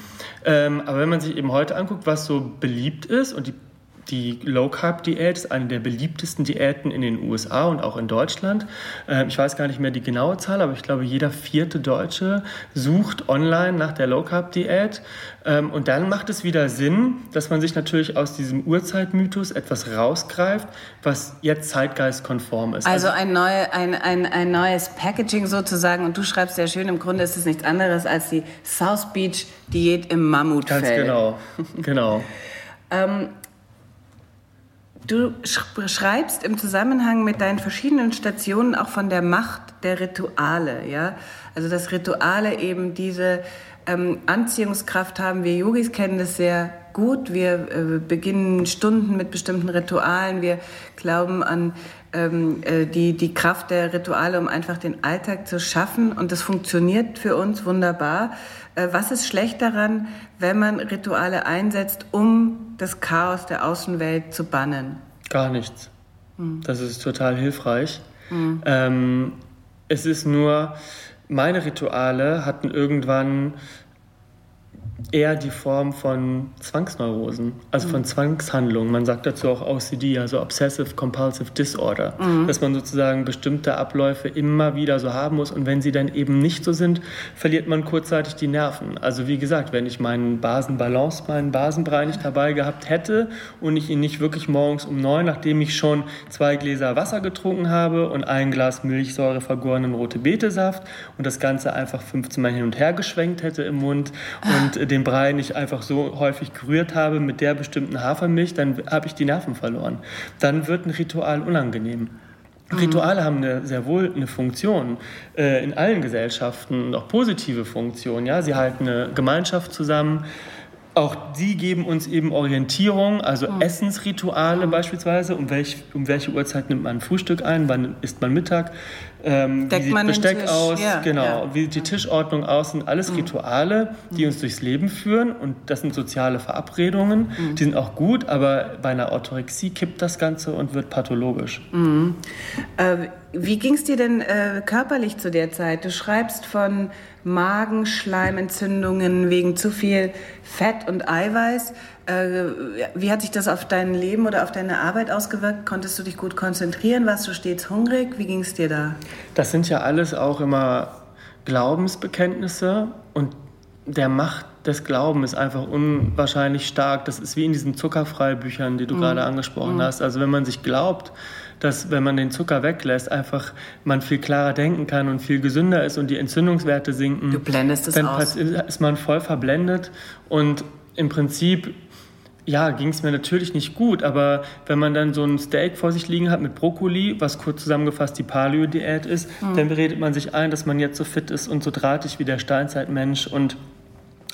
Ähm, aber wenn man sich eben heute anguckt, was so beliebt ist und die die Low Carb Diät ist eine der beliebtesten Diäten in den USA und auch in Deutschland. Ähm, ich weiß gar nicht mehr die genaue Zahl, aber ich glaube, jeder vierte Deutsche sucht online nach der Low Carb Diät. Ähm, und dann macht es wieder Sinn, dass man sich natürlich aus diesem Urzeitmythos etwas rausgreift, was jetzt zeitgeistkonform ist. Also, also ein, neue, ein, ein, ein neues Packaging sozusagen. Und du schreibst sehr schön, im Grunde ist es nichts anderes als die South Beach Diät im Mammutfeld. Ganz genau, genau. ähm, Du schreibst im Zusammenhang mit deinen verschiedenen Stationen auch von der Macht der Rituale, ja? Also dass Rituale eben diese ähm, Anziehungskraft haben. Wir Yogis kennen das sehr gut. Wir äh, beginnen Stunden mit bestimmten Ritualen. Wir glauben an ähm, äh, die, die Kraft der Rituale, um einfach den Alltag zu schaffen. Und das funktioniert für uns wunderbar. Äh, was ist schlecht daran, wenn man Rituale einsetzt, um das Chaos der Außenwelt zu bannen? Gar nichts. Hm. Das ist total hilfreich. Hm. Ähm, es ist nur, meine Rituale hatten irgendwann eher die Form von Zwangsneurosen, also von mhm. Zwangshandlungen. Man sagt dazu auch OCD, also Obsessive Compulsive Disorder, mhm. dass man sozusagen bestimmte Abläufe immer wieder so haben muss und wenn sie dann eben nicht so sind, verliert man kurzzeitig die Nerven. Also wie gesagt, wenn ich meinen Basenbalance, meinen Basenbrei nicht dabei gehabt hätte und ich ihn nicht wirklich morgens um neun, nachdem ich schon zwei Gläser Wasser getrunken habe und ein Glas Milchsäure vergorenen rote Betesaft und das Ganze einfach 15 Mal hin und her geschwenkt hätte im Mund und den Brei nicht einfach so häufig gerührt habe mit der bestimmten Hafermilch, dann habe ich die Nerven verloren. Dann wird ein Ritual unangenehm. Rituale haben eine, sehr wohl eine Funktion äh, in allen Gesellschaften auch positive Funktionen. Ja? Sie halten eine Gemeinschaft zusammen. Auch die geben uns eben Orientierung, also mhm. Essensrituale beispielsweise. Um, welch, um welche Uhrzeit nimmt man Frühstück ein? Wann isst man Mittag? Ähm, Deckt wie sieht Besteck aus? Ja, genau. Ja. Wie sieht die Tischordnung aus? sind alles mhm. Rituale, die uns durchs Leben führen. Und das sind soziale Verabredungen. Mhm. Die sind auch gut, aber bei einer Orthorexie kippt das Ganze und wird pathologisch. Äh, wie ging es dir denn äh, körperlich zu der Zeit? Du schreibst von Magenschleimentzündungen wegen zu viel Fett und Eiweiß. Äh, wie hat sich das auf dein Leben oder auf deine Arbeit ausgewirkt? Konntest du dich gut konzentrieren? Warst du stets hungrig? Wie ging es dir da? Das sind ja alles auch immer Glaubensbekenntnisse und der Macht des Glaubens ist einfach unwahrscheinlich stark. Das ist wie in diesen Zuckerfreibüchern, die du mhm. gerade angesprochen mhm. hast. Also wenn man sich glaubt, dass wenn man den Zucker weglässt, einfach man viel klarer denken kann und viel gesünder ist und die Entzündungswerte sinken. Du blendest es dann aus. ist man voll verblendet und im Prinzip ja, ging es mir natürlich nicht gut, aber wenn man dann so ein Steak vor sich liegen hat mit Brokkoli, was kurz zusammengefasst die Paleo-Diät ist, mhm. dann beredet man sich ein, dass man jetzt so fit ist und so drahtig wie der Steinzeitmensch und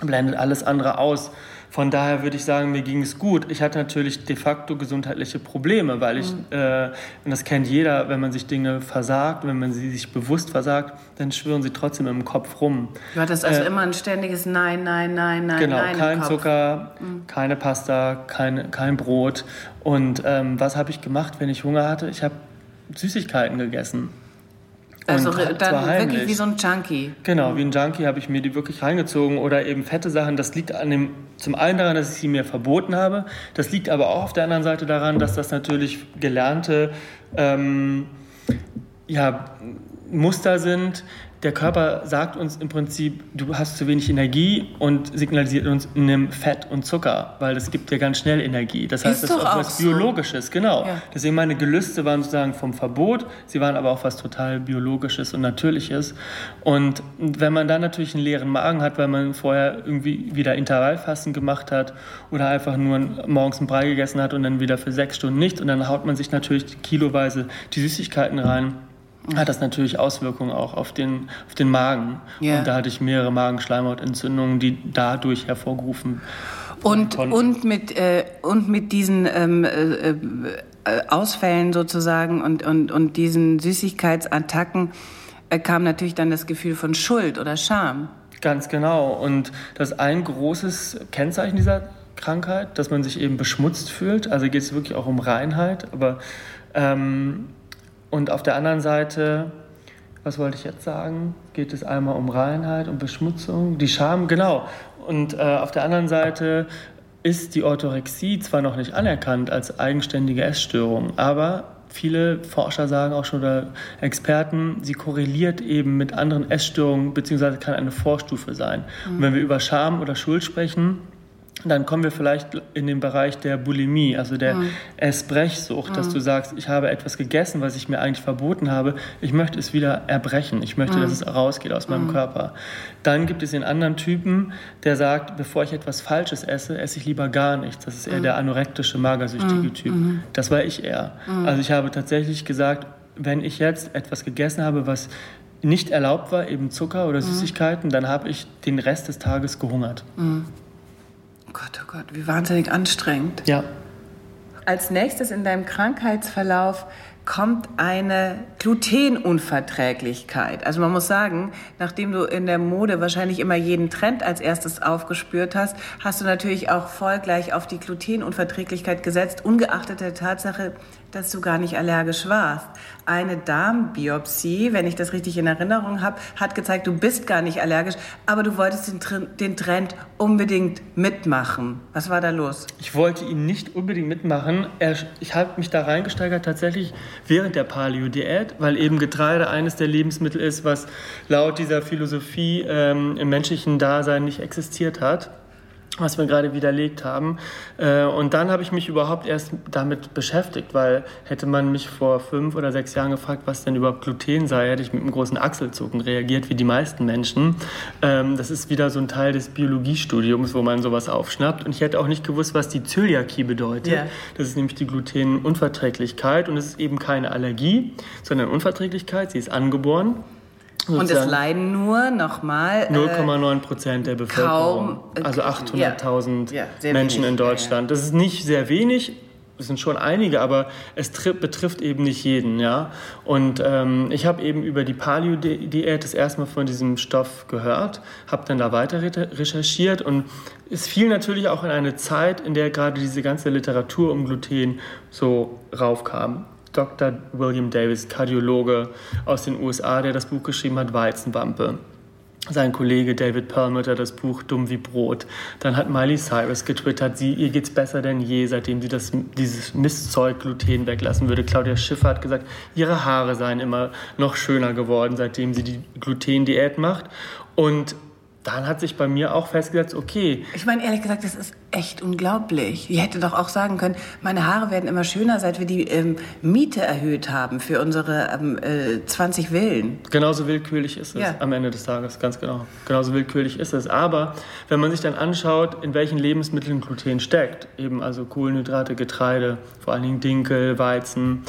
blendet alles andere aus. Von daher würde ich sagen, mir ging es gut. Ich hatte natürlich de facto gesundheitliche Probleme, weil ich, mhm. äh, und das kennt jeder, wenn man sich Dinge versagt, wenn man sie sich bewusst versagt, dann schwören sie trotzdem im Kopf rum. Du hattest also äh, immer ein ständiges Nein, Nein, Nein, Nein, genau, Nein. Genau, kein Zucker, mhm. keine Pasta, kein, kein Brot. Und ähm, was habe ich gemacht, wenn ich Hunger hatte? Ich habe Süßigkeiten gegessen. Also dann wirklich wie so ein Junkie. Genau, wie ein Junkie habe ich mir die wirklich reingezogen oder eben fette Sachen. Das liegt an dem, zum einen daran, dass ich sie mir verboten habe. Das liegt aber auch auf der anderen Seite daran, dass das natürlich gelernte ähm, ja, Muster sind, der Körper sagt uns im Prinzip, du hast zu wenig Energie und signalisiert uns, nimm Fett und Zucker, weil das gibt dir ganz schnell Energie. Das heißt, ist das ist auch was so. Biologisches, genau. Ja. Deswegen meine Gelüste waren sozusagen vom Verbot, sie waren aber auch was total Biologisches und Natürliches. Und wenn man dann natürlich einen leeren Magen hat, weil man vorher irgendwie wieder Intervallfasten gemacht hat oder einfach nur morgens einen Brei gegessen hat und dann wieder für sechs Stunden nicht und dann haut man sich natürlich kiloweise die Süßigkeiten rein hat das natürlich Auswirkungen auch auf den, auf den Magen. Yeah. Und da hatte ich mehrere Magenschleimhautentzündungen, die dadurch hervorgerufen und, und mit äh, und mit diesen ähm, äh, äh, Ausfällen sozusagen und, und, und diesen Süßigkeitsattacken äh, kam natürlich dann das Gefühl von Schuld oder Scham. Ganz genau. Und das ist ein großes Kennzeichen dieser Krankheit, dass man sich eben beschmutzt fühlt. Also geht es wirklich auch um Reinheit. Aber ähm, und auf der anderen Seite, was wollte ich jetzt sagen? Geht es einmal um Reinheit und Beschmutzung? Die Scham, genau. Und äh, auf der anderen Seite ist die Orthorexie zwar noch nicht anerkannt als eigenständige Essstörung, aber viele Forscher sagen auch schon oder Experten, sie korreliert eben mit anderen Essstörungen beziehungsweise kann eine Vorstufe sein. Mhm. Und wenn wir über Scham oder Schuld sprechen, dann kommen wir vielleicht in den Bereich der Bulimie, also der mhm. Essbrechsucht, mhm. dass du sagst, ich habe etwas gegessen, was ich mir eigentlich verboten habe, ich möchte es wieder erbrechen, ich möchte, mhm. dass es rausgeht aus meinem mhm. Körper. Dann gibt es den anderen Typen, der sagt, bevor ich etwas Falsches esse, esse ich lieber gar nichts. Das ist eher mhm. der anorektische, magersüchtige mhm. Typ. Das war ich eher. Also ich habe tatsächlich gesagt, wenn ich jetzt etwas gegessen habe, was nicht erlaubt war, eben Zucker oder Süßigkeiten, dann habe ich den Rest des Tages gehungert. Gott, oh Gott, wie wahnsinnig anstrengend. Ja. Als nächstes in deinem Krankheitsverlauf kommt eine Glutenunverträglichkeit. Also man muss sagen, nachdem du in der Mode wahrscheinlich immer jeden Trend als erstes aufgespürt hast, hast du natürlich auch voll gleich auf die Glutenunverträglichkeit gesetzt, ungeachtet der Tatsache, dass du gar nicht allergisch warst. Eine Darmbiopsie, wenn ich das richtig in Erinnerung habe, hat gezeigt, du bist gar nicht allergisch, aber du wolltest den, den Trend unbedingt mitmachen. Was war da los? Ich wollte ihn nicht unbedingt mitmachen. Ich habe mich da reingesteigert tatsächlich während der Paleo-Diät, weil eben Getreide eines der Lebensmittel ist, was laut dieser Philosophie ähm, im menschlichen Dasein nicht existiert hat. Was wir gerade widerlegt haben. Äh, und dann habe ich mich überhaupt erst damit beschäftigt, weil hätte man mich vor fünf oder sechs Jahren gefragt, was denn überhaupt Gluten sei, hätte ich mit einem großen Achselzucken reagiert, wie die meisten Menschen. Ähm, das ist wieder so ein Teil des Biologiestudiums, wo man sowas aufschnappt. Und ich hätte auch nicht gewusst, was die Zöliakie bedeutet. Yeah. Das ist nämlich die Glutenunverträglichkeit. Und es ist eben keine Allergie, sondern Unverträglichkeit. Sie ist angeboren. Und es leiden nur nochmal 0,9 Prozent der Bevölkerung, kaum, also 800.000 ja, ja, Menschen wenig. in Deutschland. Das ist nicht sehr wenig, es sind schon einige, aber es betrifft eben nicht jeden, ja. Und ähm, ich habe eben über die Paleo-Diät das erste Mal von diesem Stoff gehört, habe dann da weiter recherchiert und es fiel natürlich auch in eine Zeit, in der gerade diese ganze Literatur um Gluten so raufkam. Dr. William Davis, Kardiologe aus den USA, der das Buch geschrieben hat, Weizenwampe. Sein Kollege David Perlmutter das Buch Dumm wie Brot. Dann hat Miley Cyrus getwittert, sie, ihr geht's besser denn je, seitdem sie das, dieses Mistzeug Gluten weglassen würde. Claudia Schiffer hat gesagt, ihre Haare seien immer noch schöner geworden, seitdem sie die Gluten-Diät macht. Und dann hat sich bei mir auch festgesetzt, okay. Ich meine, ehrlich gesagt, das ist echt unglaublich. Die hätte doch auch sagen können, meine Haare werden immer schöner, seit wir die ähm, Miete erhöht haben für unsere ähm, äh, 20 Villen. Genauso willkürlich ist es ja. am Ende des Tages, ganz genau. Genauso willkürlich ist es. Aber wenn man sich dann anschaut, in welchen Lebensmitteln Gluten steckt, eben also Kohlenhydrate, Getreide, vor allen Dingen Dinkel, Weizen,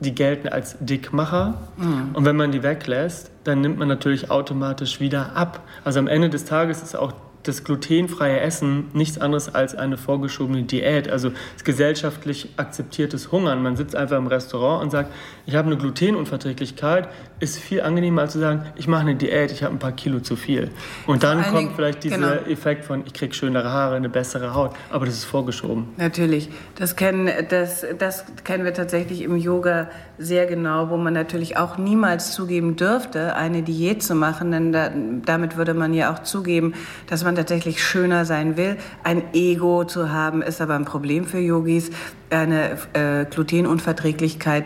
die gelten als Dickmacher. Mhm. Und wenn man die weglässt, dann nimmt man natürlich automatisch wieder ab. Also am Ende des Tages ist auch das glutenfreie Essen nichts anderes als eine vorgeschobene Diät, also gesellschaftlich akzeptiertes Hungern. Man sitzt einfach im Restaurant und sagt, ich habe eine Glutenunverträglichkeit, ist viel angenehmer als zu sagen, ich mache eine Diät, ich habe ein paar Kilo zu viel. Und dann kommt Dingen, vielleicht dieser genau. Effekt von, ich kriege schönere Haare, eine bessere Haut, aber das ist vorgeschoben. Natürlich, das kennen, das, das kennen wir tatsächlich im Yoga sehr genau, wo man natürlich auch niemals zugeben dürfte, eine Diät zu machen, denn da, damit würde man ja auch zugeben, dass man tatsächlich schöner sein will. Ein Ego zu haben, ist aber ein Problem für Yogis. Eine äh, Glutenunverträglichkeit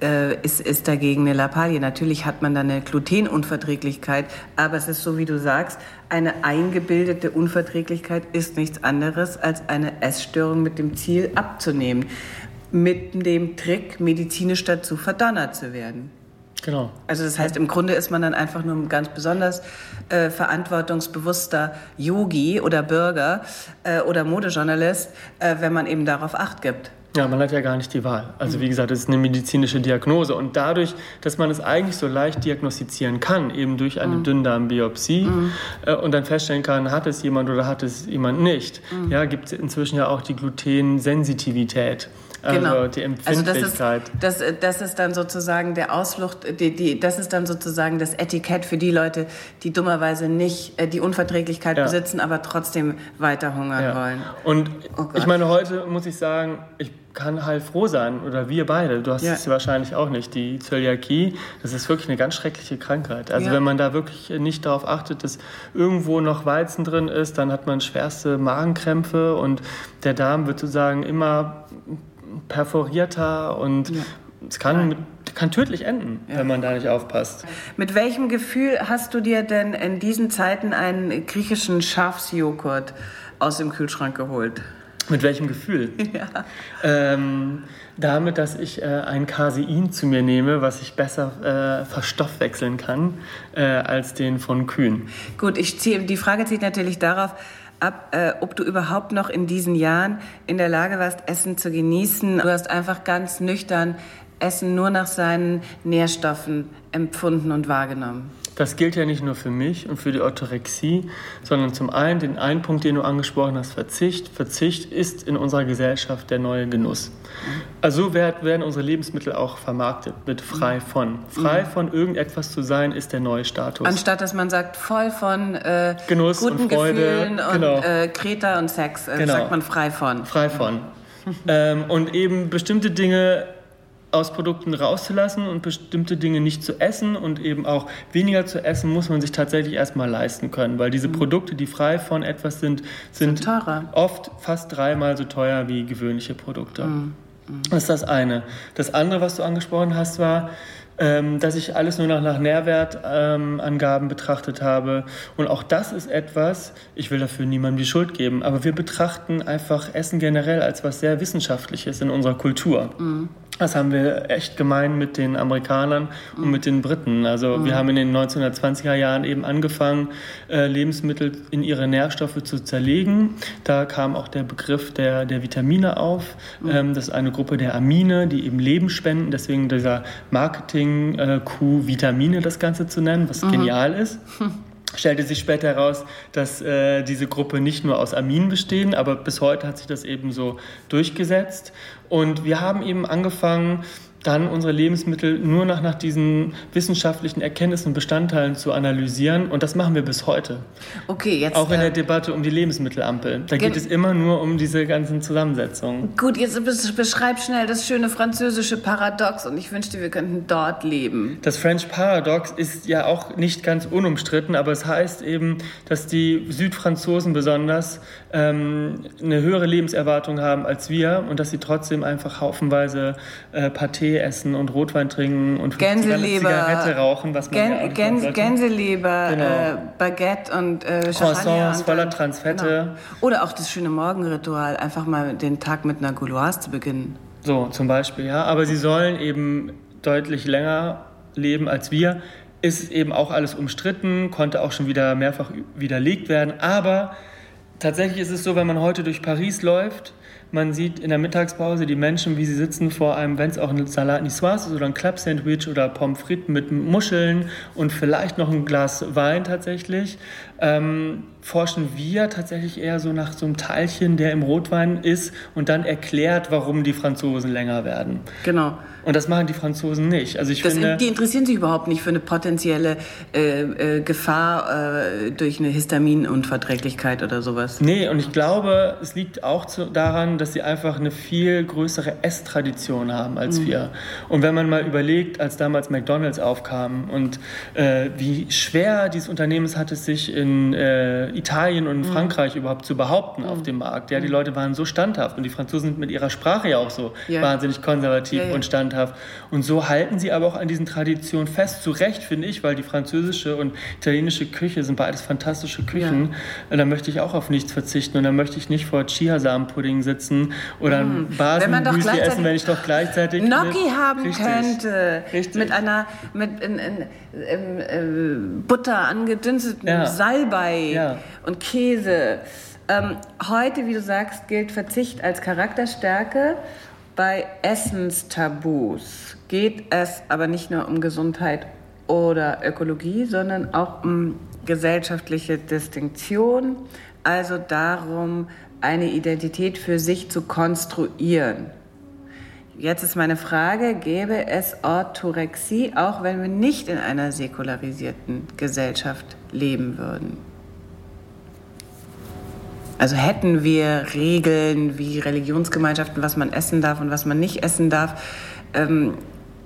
äh, ist, ist dagegen eine Lappalie. Natürlich hat man dann eine Glutenunverträglichkeit, aber es ist so, wie du sagst, eine eingebildete Unverträglichkeit ist nichts anderes als eine Essstörung mit dem Ziel abzunehmen. Mit dem Trick, medizinisch dazu verdonnert zu werden. Genau. Also das heißt, im Grunde ist man dann einfach nur ein ganz besonders äh, verantwortungsbewusster Yogi oder Bürger äh, oder Modejournalist, äh, wenn man eben darauf Acht gibt. Ja, man hat ja gar nicht die Wahl. Also wie gesagt, es ist eine medizinische Diagnose und dadurch, dass man es eigentlich so leicht diagnostizieren kann, eben durch eine mhm. Dünndarmbiopsie mhm. äh, und dann feststellen kann, hat es jemand oder hat es jemand nicht, mhm. ja, gibt es inzwischen ja auch die Glutensensitivität. Also genau. die Empfindlichkeit. Also das, ist, das, das ist dann sozusagen der Ausflucht, die, die, das ist dann sozusagen das Etikett für die Leute, die dummerweise nicht äh, die Unverträglichkeit ja. besitzen, aber trotzdem weiter hungern ja. wollen. Und oh ich meine, heute muss ich sagen, ich kann halt froh sein, oder wir beide, du hast ja. es wahrscheinlich auch nicht, die Zöliakie, das ist wirklich eine ganz schreckliche Krankheit. Also ja. wenn man da wirklich nicht darauf achtet, dass irgendwo noch Weizen drin ist, dann hat man schwerste Magenkrämpfe und der Darm wird sozusagen immer perforierter und ja. es kann, kann tödlich enden, ja. wenn man da nicht aufpasst. Mit welchem Gefühl hast du dir denn in diesen Zeiten einen griechischen Schafsjoghurt aus dem Kühlschrank geholt? Mit welchem Gefühl? Ja. Ähm, damit, dass ich äh, ein Casein zu mir nehme, was ich besser äh, verstoffwechseln kann äh, als den von Kühen. Gut, ich ziehe, die Frage zieht natürlich darauf ab, äh, ob du überhaupt noch in diesen Jahren in der Lage warst, Essen zu genießen. Du hast einfach ganz nüchtern Essen nur nach seinen Nährstoffen empfunden und wahrgenommen. Das gilt ja nicht nur für mich und für die Orthorexie, sondern zum einen den einen Punkt, den du angesprochen hast, Verzicht. Verzicht ist in unserer Gesellschaft der neue Genuss. Also werden unsere Lebensmittel auch vermarktet mit frei von. Frei von irgendetwas zu sein, ist der neue Status. Anstatt dass man sagt, voll von äh, Genuss guten und Freude, Gefühlen und genau. äh, Kreta und Sex, äh, genau. sagt man frei von. Frei von. ähm, und eben bestimmte Dinge aus Produkten rauszulassen und bestimmte Dinge nicht zu essen und eben auch weniger zu essen, muss man sich tatsächlich erstmal leisten können, weil diese mhm. Produkte, die frei von etwas sind, sind, sind oft fast dreimal so teuer wie gewöhnliche Produkte. Mhm. Mhm. Das ist das eine. Das andere, was du angesprochen hast, war, ähm, dass ich alles nur noch nach Nährwertangaben ähm, betrachtet habe. Und auch das ist etwas, ich will dafür niemandem die Schuld geben, aber wir betrachten einfach Essen generell als was sehr Wissenschaftliches in unserer Kultur. Mhm. Das haben wir echt gemein mit den Amerikanern und mhm. mit den Briten. Also mhm. wir haben in den 1920er Jahren eben angefangen, äh, Lebensmittel in ihre Nährstoffe zu zerlegen. Da kam auch der Begriff der, der Vitamine auf. Mhm. Ähm, das ist eine Gruppe der Amine, die eben Leben spenden. Deswegen dieser Marketing-Coup Vitamine das Ganze zu nennen, was mhm. genial ist. stellte sich später heraus, dass äh, diese Gruppe nicht nur aus Aminen bestehen, aber bis heute hat sich das eben so durchgesetzt. Und wir haben eben angefangen, dann unsere Lebensmittel nur noch nach diesen wissenschaftlichen Erkenntnissen und Bestandteilen zu analysieren. Und das machen wir bis heute. Okay, jetzt. Auch in der äh, Debatte um die Lebensmittelampel. Da geht es immer nur um diese ganzen Zusammensetzungen. Gut, jetzt beschreib schnell das schöne französische Paradox und ich wünschte, wir könnten dort leben. Das French Paradox ist ja auch nicht ganz unumstritten, aber es heißt eben, dass die Südfranzosen besonders ähm, eine höhere Lebenserwartung haben als wir und dass sie trotzdem einfach haufenweise äh, Paté essen und Rotwein trinken und Gänseleber, Zigarette rauchen, was man Gän, ja Gäns, Gänseleber, genau. äh, Baguette und äh, Croissants voller Transfette. Genau. Oder auch das schöne Morgenritual, einfach mal den Tag mit einer Gouloise zu beginnen. So, zum Beispiel, ja. Aber sie sollen eben deutlich länger leben als wir. Ist eben auch alles umstritten, konnte auch schon wieder mehrfach widerlegt werden. Aber tatsächlich ist es so, wenn man heute durch Paris läuft, man sieht in der Mittagspause die Menschen, wie sie sitzen vor einem, wenn es auch ein Salat Niçoise ist oder ein Club-Sandwich oder Pommes frites mit Muscheln und vielleicht noch ein Glas Wein tatsächlich, ähm, forschen wir tatsächlich eher so nach so einem Teilchen, der im Rotwein ist und dann erklärt, warum die Franzosen länger werden. Genau. Und das machen die Franzosen nicht. Also ich das, finde, die interessieren sich überhaupt nicht für eine potenzielle äh, äh, Gefahr äh, durch eine Histaminunverträglichkeit oder sowas. Nee, und ich glaube, es liegt auch zu, daran, dass sie einfach eine viel größere Esstradition haben als mhm. wir. Und wenn man mal überlegt, als damals McDonald's aufkam und äh, wie schwer dieses Unternehmen es hatte, sich in äh, Italien und in mhm. Frankreich überhaupt zu behaupten mhm. auf dem Markt. Ja, die mhm. Leute waren so standhaft und die Franzosen sind mit ihrer Sprache ja auch so ja. wahnsinnig konservativ ja, ja. und standhaft standhaft. Und so halten sie aber auch an diesen Traditionen fest. Zu Recht, finde ich, weil die französische und italienische Küche sind beides fantastische Küchen. Ja. Da möchte ich auch auf nichts verzichten. Und da möchte ich nicht vor Chiasamenpudding sitzen oder mm. ein Basenmüsli essen, wenn ich doch gleichzeitig Gnocchi haben richtig, könnte. Richtig. Mit einer mit in, in, in, in Butter angedünsteten ja. Salbei ja. und Käse. Ähm, heute, wie du sagst, gilt Verzicht als Charakterstärke. Bei Essenstabus geht es aber nicht nur um Gesundheit oder Ökologie, sondern auch um gesellschaftliche Distinktion, also darum, eine Identität für sich zu konstruieren. Jetzt ist meine Frage, gäbe es Orthorexie, auch wenn wir nicht in einer säkularisierten Gesellschaft leben würden? Also hätten wir Regeln wie Religionsgemeinschaften, was man essen darf und was man nicht essen darf, ähm,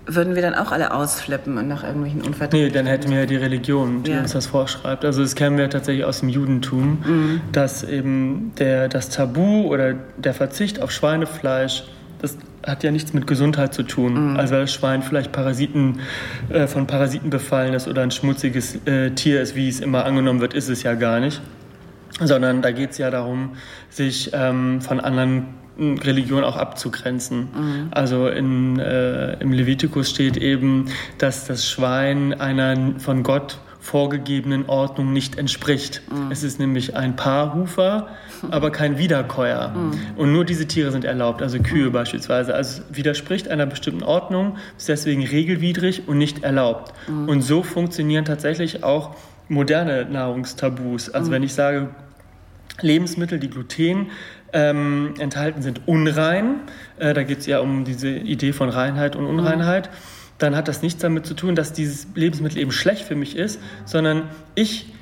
würden wir dann auch alle ausflippen und nach irgendwelchen Unverträglichkeiten? Nee, dann hätten wir ja die Religion, die ja. uns das vorschreibt. Also das kennen wir tatsächlich aus dem Judentum, mhm. dass eben der, das Tabu oder der Verzicht auf Schweinefleisch, das hat ja nichts mit Gesundheit zu tun. Mhm. Also weil das Schwein vielleicht Parasiten, äh, von Parasiten befallen ist oder ein schmutziges äh, Tier ist, wie es immer angenommen wird, ist es ja gar nicht sondern da geht es ja darum, sich ähm, von anderen Religionen auch abzugrenzen. Mhm. Also in, äh, im Levitikus steht eben, dass das Schwein einer von Gott vorgegebenen Ordnung nicht entspricht. Mhm. Es ist nämlich ein Paarhufer, aber kein Wiederkäuer. Mhm. Und nur diese Tiere sind erlaubt, also Kühe beispielsweise. Also es widerspricht einer bestimmten Ordnung, ist deswegen regelwidrig und nicht erlaubt. Mhm. Und so funktionieren tatsächlich auch moderne Nahrungstabus. Also mhm. wenn ich sage, Lebensmittel, die Gluten ähm, enthalten sind, unrein, äh, da geht es ja um diese Idee von Reinheit und Unreinheit, mhm. dann hat das nichts damit zu tun, dass dieses Lebensmittel eben schlecht für mich ist, sondern ich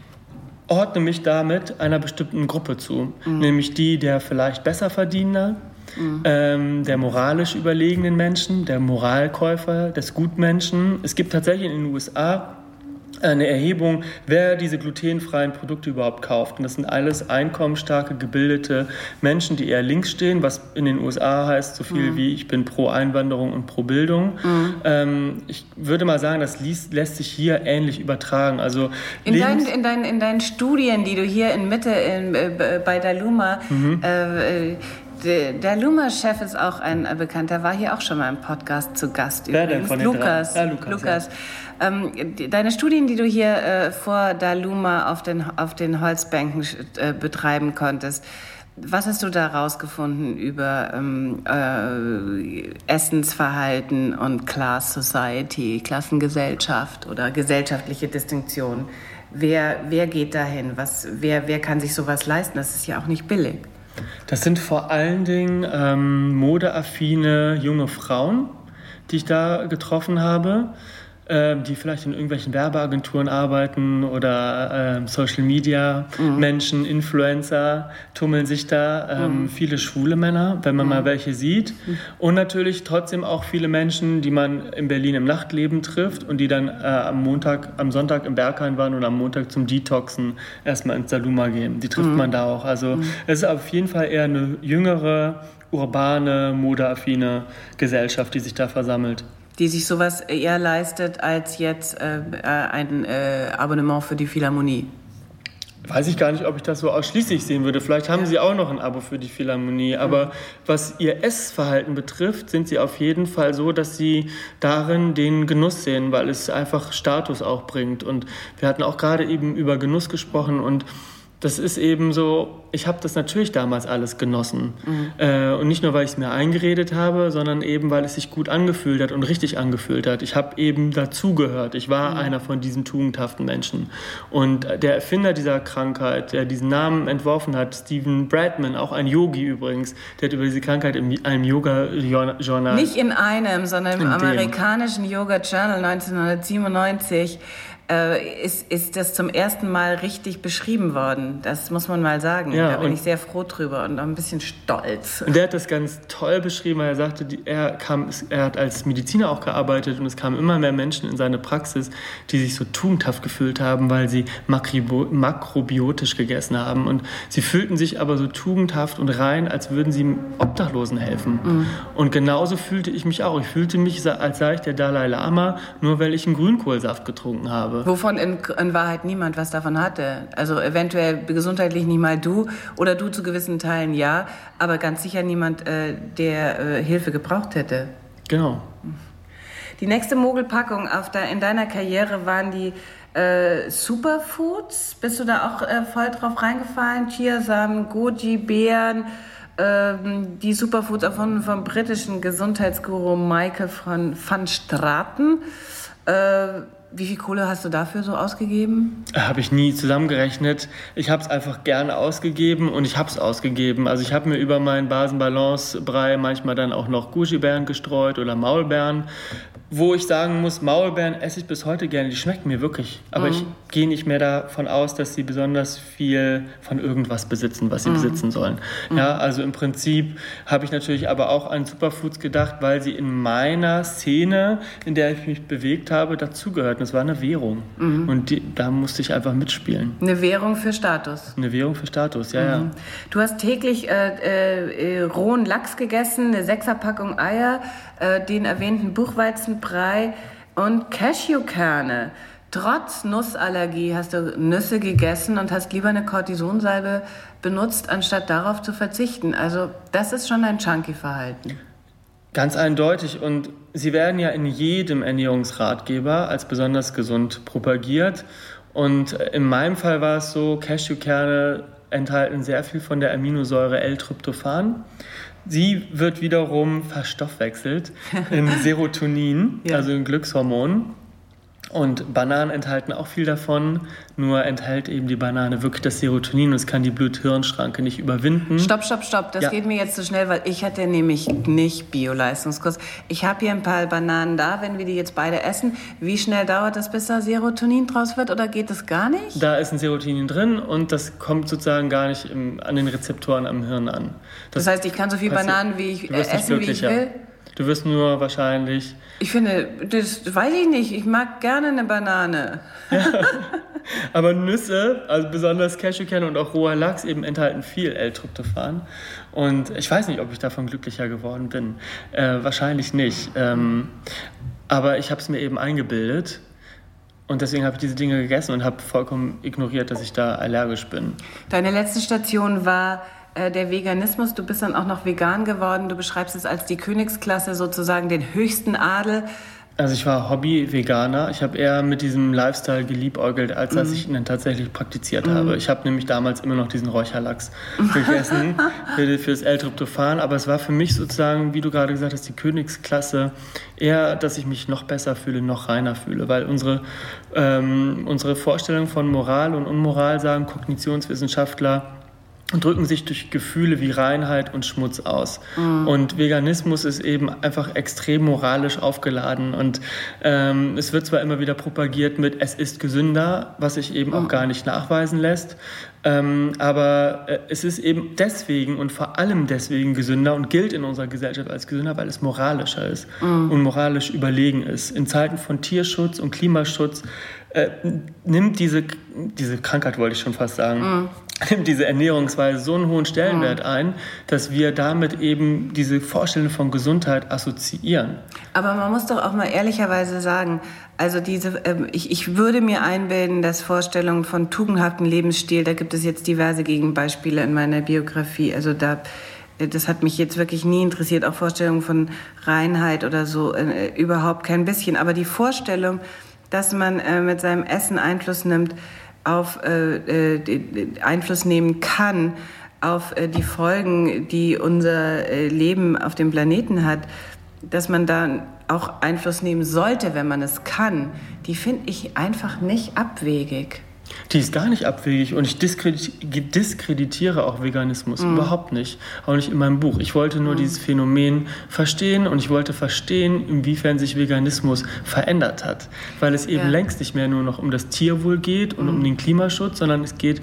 ordne mich damit einer bestimmten Gruppe zu, mhm. nämlich die der vielleicht besser verdienender, Mhm. Ähm, der moralisch überlegenen Menschen, der Moralkäufer, des Gutmenschen. Es gibt tatsächlich in den USA eine Erhebung, wer diese glutenfreien Produkte überhaupt kauft. Und das sind alles einkommensstarke, gebildete Menschen, die eher links stehen, was in den USA heißt so viel mhm. wie ich bin pro Einwanderung und pro Bildung. Mhm. Ähm, ich würde mal sagen, das liest, lässt sich hier ähnlich übertragen. Also in, dein, in, dein, in deinen Studien, die du hier in Mitte in, äh, bei Daluma mhm. äh, der Luma-Chef ist auch ein Bekannter, war hier auch schon mal im Podcast zu Gast. Wer übrigens. denn von Lukas. Ja, Lukas. Lukas. Ja. Ähm, deine Studien, die du hier äh, vor Daluma auf den, auf den Holzbänken äh, betreiben konntest, was hast du da rausgefunden über ähm, äh, Essensverhalten und Class Society, Klassengesellschaft oder gesellschaftliche Distinktion? Wer, wer geht dahin? Was, wer, wer kann sich sowas leisten? Das ist ja auch nicht billig. Das sind vor allen Dingen ähm, modeaffine junge Frauen, die ich da getroffen habe. Ähm, die vielleicht in irgendwelchen Werbeagenturen arbeiten oder ähm, Social Media mhm. Menschen, Influencer tummeln sich da. Ähm, mhm. Viele schwule Männer, wenn man mhm. mal welche sieht. Mhm. Und natürlich trotzdem auch viele Menschen, die man in Berlin im Nachtleben trifft und die dann äh, am Montag, am Sonntag im Berghain waren und am Montag zum Detoxen erstmal ins Saluma gehen. Die trifft mhm. man da auch. Also mhm. es ist auf jeden Fall eher eine jüngere, urbane, modeaffine Gesellschaft, die sich da versammelt die sich sowas eher leistet als jetzt äh, äh, ein äh, Abonnement für die Philharmonie. Weiß ich gar nicht, ob ich das so ausschließlich sehen würde. Vielleicht haben ja. Sie auch noch ein Abo für die Philharmonie. Aber mhm. was Ihr Essverhalten betrifft, sind Sie auf jeden Fall so, dass Sie darin den Genuss sehen, weil es einfach Status auch bringt. Und wir hatten auch gerade eben über Genuss gesprochen und das ist eben so, ich habe das natürlich damals alles genossen. Mhm. Äh, und nicht nur, weil ich es mir eingeredet habe, sondern eben, weil es sich gut angefühlt hat und richtig angefühlt hat. Ich habe eben dazugehört. Ich war mhm. einer von diesen tugendhaften Menschen. Und der Erfinder dieser Krankheit, der diesen Namen entworfen hat, Stephen Bradman, auch ein Yogi übrigens, der hat über diese Krankheit in einem Yoga-Journal... Nicht in einem, sondern im amerikanischen Yoga-Journal 1997 äh, ist, ist das zum ersten Mal richtig beschrieben worden. Das muss man mal sagen. Ja, da bin ich sehr froh drüber und auch ein bisschen stolz. Und der hat das ganz toll beschrieben, weil er sagte, er, kam, er hat als Mediziner auch gearbeitet und es kamen immer mehr Menschen in seine Praxis, die sich so tugendhaft gefühlt haben, weil sie makrobiotisch gegessen haben. Und sie fühlten sich aber so tugendhaft und rein, als würden sie Obdachlosen helfen. Mhm. Und genauso fühlte ich mich auch. Ich fühlte mich, als sei ich der Dalai Lama, nur weil ich einen Grünkohlsaft getrunken habe. Wovon in, in, Wahrheit niemand was davon hatte. Also eventuell gesundheitlich nicht mal du oder du zu gewissen Teilen ja, aber ganz sicher niemand, äh, der äh, Hilfe gebraucht hätte. Genau. Die nächste Mogelpackung auf der, in deiner Karriere waren die äh, Superfoods. Bist du da auch äh, voll drauf reingefallen? Chiasamen, Goji, Beeren, ähm, die Superfoods erfunden vom britischen Gesundheitsguru Michael von van Straten. Äh, wie viel Kohle hast du dafür so ausgegeben? Habe ich nie zusammengerechnet. Ich habe es einfach gerne ausgegeben und ich habe es ausgegeben. Also ich habe mir über meinen Basenbalance-Brei manchmal dann auch noch Gucci-Beeren gestreut oder Maulbeeren wo ich sagen muss, Maulbeeren esse ich bis heute gerne, die schmecken mir wirklich. Aber mhm. ich gehe nicht mehr davon aus, dass sie besonders viel von irgendwas besitzen, was sie mhm. besitzen sollen. Mhm. Ja, also im Prinzip habe ich natürlich aber auch an Superfoods gedacht, weil sie in meiner Szene, in der ich mich bewegt habe, dazugehörten. Es war eine Währung. Mhm. Und die, da musste ich einfach mitspielen. Eine Währung für Status. Eine Währung für Status, ja, ja. Mhm. Du hast täglich äh, äh, äh, rohen Lachs gegessen, eine Sechserpackung Eier, äh, den erwähnten Buchweizenbrei und Cashewkerne. Trotz Nussallergie hast du Nüsse gegessen und hast lieber eine Cortisonsalbe benutzt, anstatt darauf zu verzichten. Also das ist schon ein Chunky-Verhalten. Ganz eindeutig. Und sie werden ja in jedem Ernährungsratgeber als besonders gesund propagiert. Und in meinem Fall war es so, Cashewkerne enthalten sehr viel von der Aminosäure L-Tryptophan. Sie wird wiederum verstoffwechselt in Serotonin, ja. also in Glückshormon. Und Bananen enthalten auch viel davon, nur enthält eben die Banane wirklich das Serotonin und es kann die Blut-Hirn-Schranke nicht überwinden. Stopp, stopp, stopp, das ja. geht mir jetzt zu so schnell, weil ich hatte nämlich nicht Bio-Leistungskurs. Ich habe hier ein paar Bananen da, wenn wir die jetzt beide essen. Wie schnell dauert das, bis da Serotonin draus wird oder geht das gar nicht? Da ist ein Serotonin drin und das kommt sozusagen gar nicht im, an den Rezeptoren am Hirn an. Das, das heißt, ich kann so viele Bananen, wie ich äh, essen, wie ich will? Du wirst nur wahrscheinlich. Ich finde, das weiß ich nicht. Ich mag gerne eine Banane. Ja. Aber Nüsse, also besonders Cashewkerne und auch roher Lachs, eben enthalten viel L-Tryptophan. Und ich weiß nicht, ob ich davon glücklicher geworden bin. Äh, wahrscheinlich nicht. Ähm, aber ich habe es mir eben eingebildet. Und deswegen habe ich diese Dinge gegessen und habe vollkommen ignoriert, dass ich da allergisch bin. Deine letzte Station war äh, der Veganismus. Du bist dann auch noch vegan geworden. Du beschreibst es als die Königsklasse, sozusagen den höchsten Adel. Also ich war Hobby-Veganer. Ich habe eher mit diesem Lifestyle geliebäugelt, als dass mhm. ich ihn dann tatsächlich praktiziert mhm. habe. Ich habe nämlich damals immer noch diesen Räucherlachs gegessen für, für das L-Tryptophan. Aber es war für mich sozusagen, wie du gerade gesagt hast, die Königsklasse. Eher, dass ich mich noch besser fühle, noch reiner fühle. Weil unsere, ähm, unsere Vorstellung von Moral und Unmoral sagen Kognitionswissenschaftler, und drücken sich durch Gefühle wie Reinheit und Schmutz aus. Mhm. Und Veganismus ist eben einfach extrem moralisch aufgeladen. Und ähm, es wird zwar immer wieder propagiert mit, es ist gesünder, was sich eben mhm. auch gar nicht nachweisen lässt. Ähm, aber äh, es ist eben deswegen und vor allem deswegen gesünder und gilt in unserer Gesellschaft als gesünder, weil es moralischer ist mhm. und moralisch überlegen ist. In Zeiten von Tierschutz und Klimaschutz äh, nimmt diese, diese Krankheit, wollte ich schon fast sagen, mhm. Nimmt diese Ernährungsweise so einen hohen Stellenwert ein, dass wir damit eben diese Vorstellung von Gesundheit assoziieren. Aber man muss doch auch mal ehrlicherweise sagen, also diese, äh, ich, ich würde mir einbilden, dass Vorstellungen von tugendhaftem Lebensstil, da gibt es jetzt diverse Gegenbeispiele in meiner Biografie, also da äh, das hat mich jetzt wirklich nie interessiert, auch Vorstellungen von Reinheit oder so, äh, überhaupt kein bisschen. Aber die Vorstellung, dass man äh, mit seinem Essen Einfluss nimmt auf äh, äh, Einfluss nehmen kann auf äh, die Folgen, die unser äh, Leben auf dem Planeten hat, dass man da auch Einfluss nehmen sollte, wenn man es kann, die finde ich einfach nicht abwegig. Die ist gar nicht abwegig und ich diskreditiere auch Veganismus mm. überhaupt nicht. Auch nicht in meinem Buch. Ich wollte nur mm. dieses Phänomen verstehen und ich wollte verstehen, inwiefern sich Veganismus verändert hat. Weil es eben ja. längst nicht mehr nur noch um das Tierwohl geht und mm. um den Klimaschutz, sondern es geht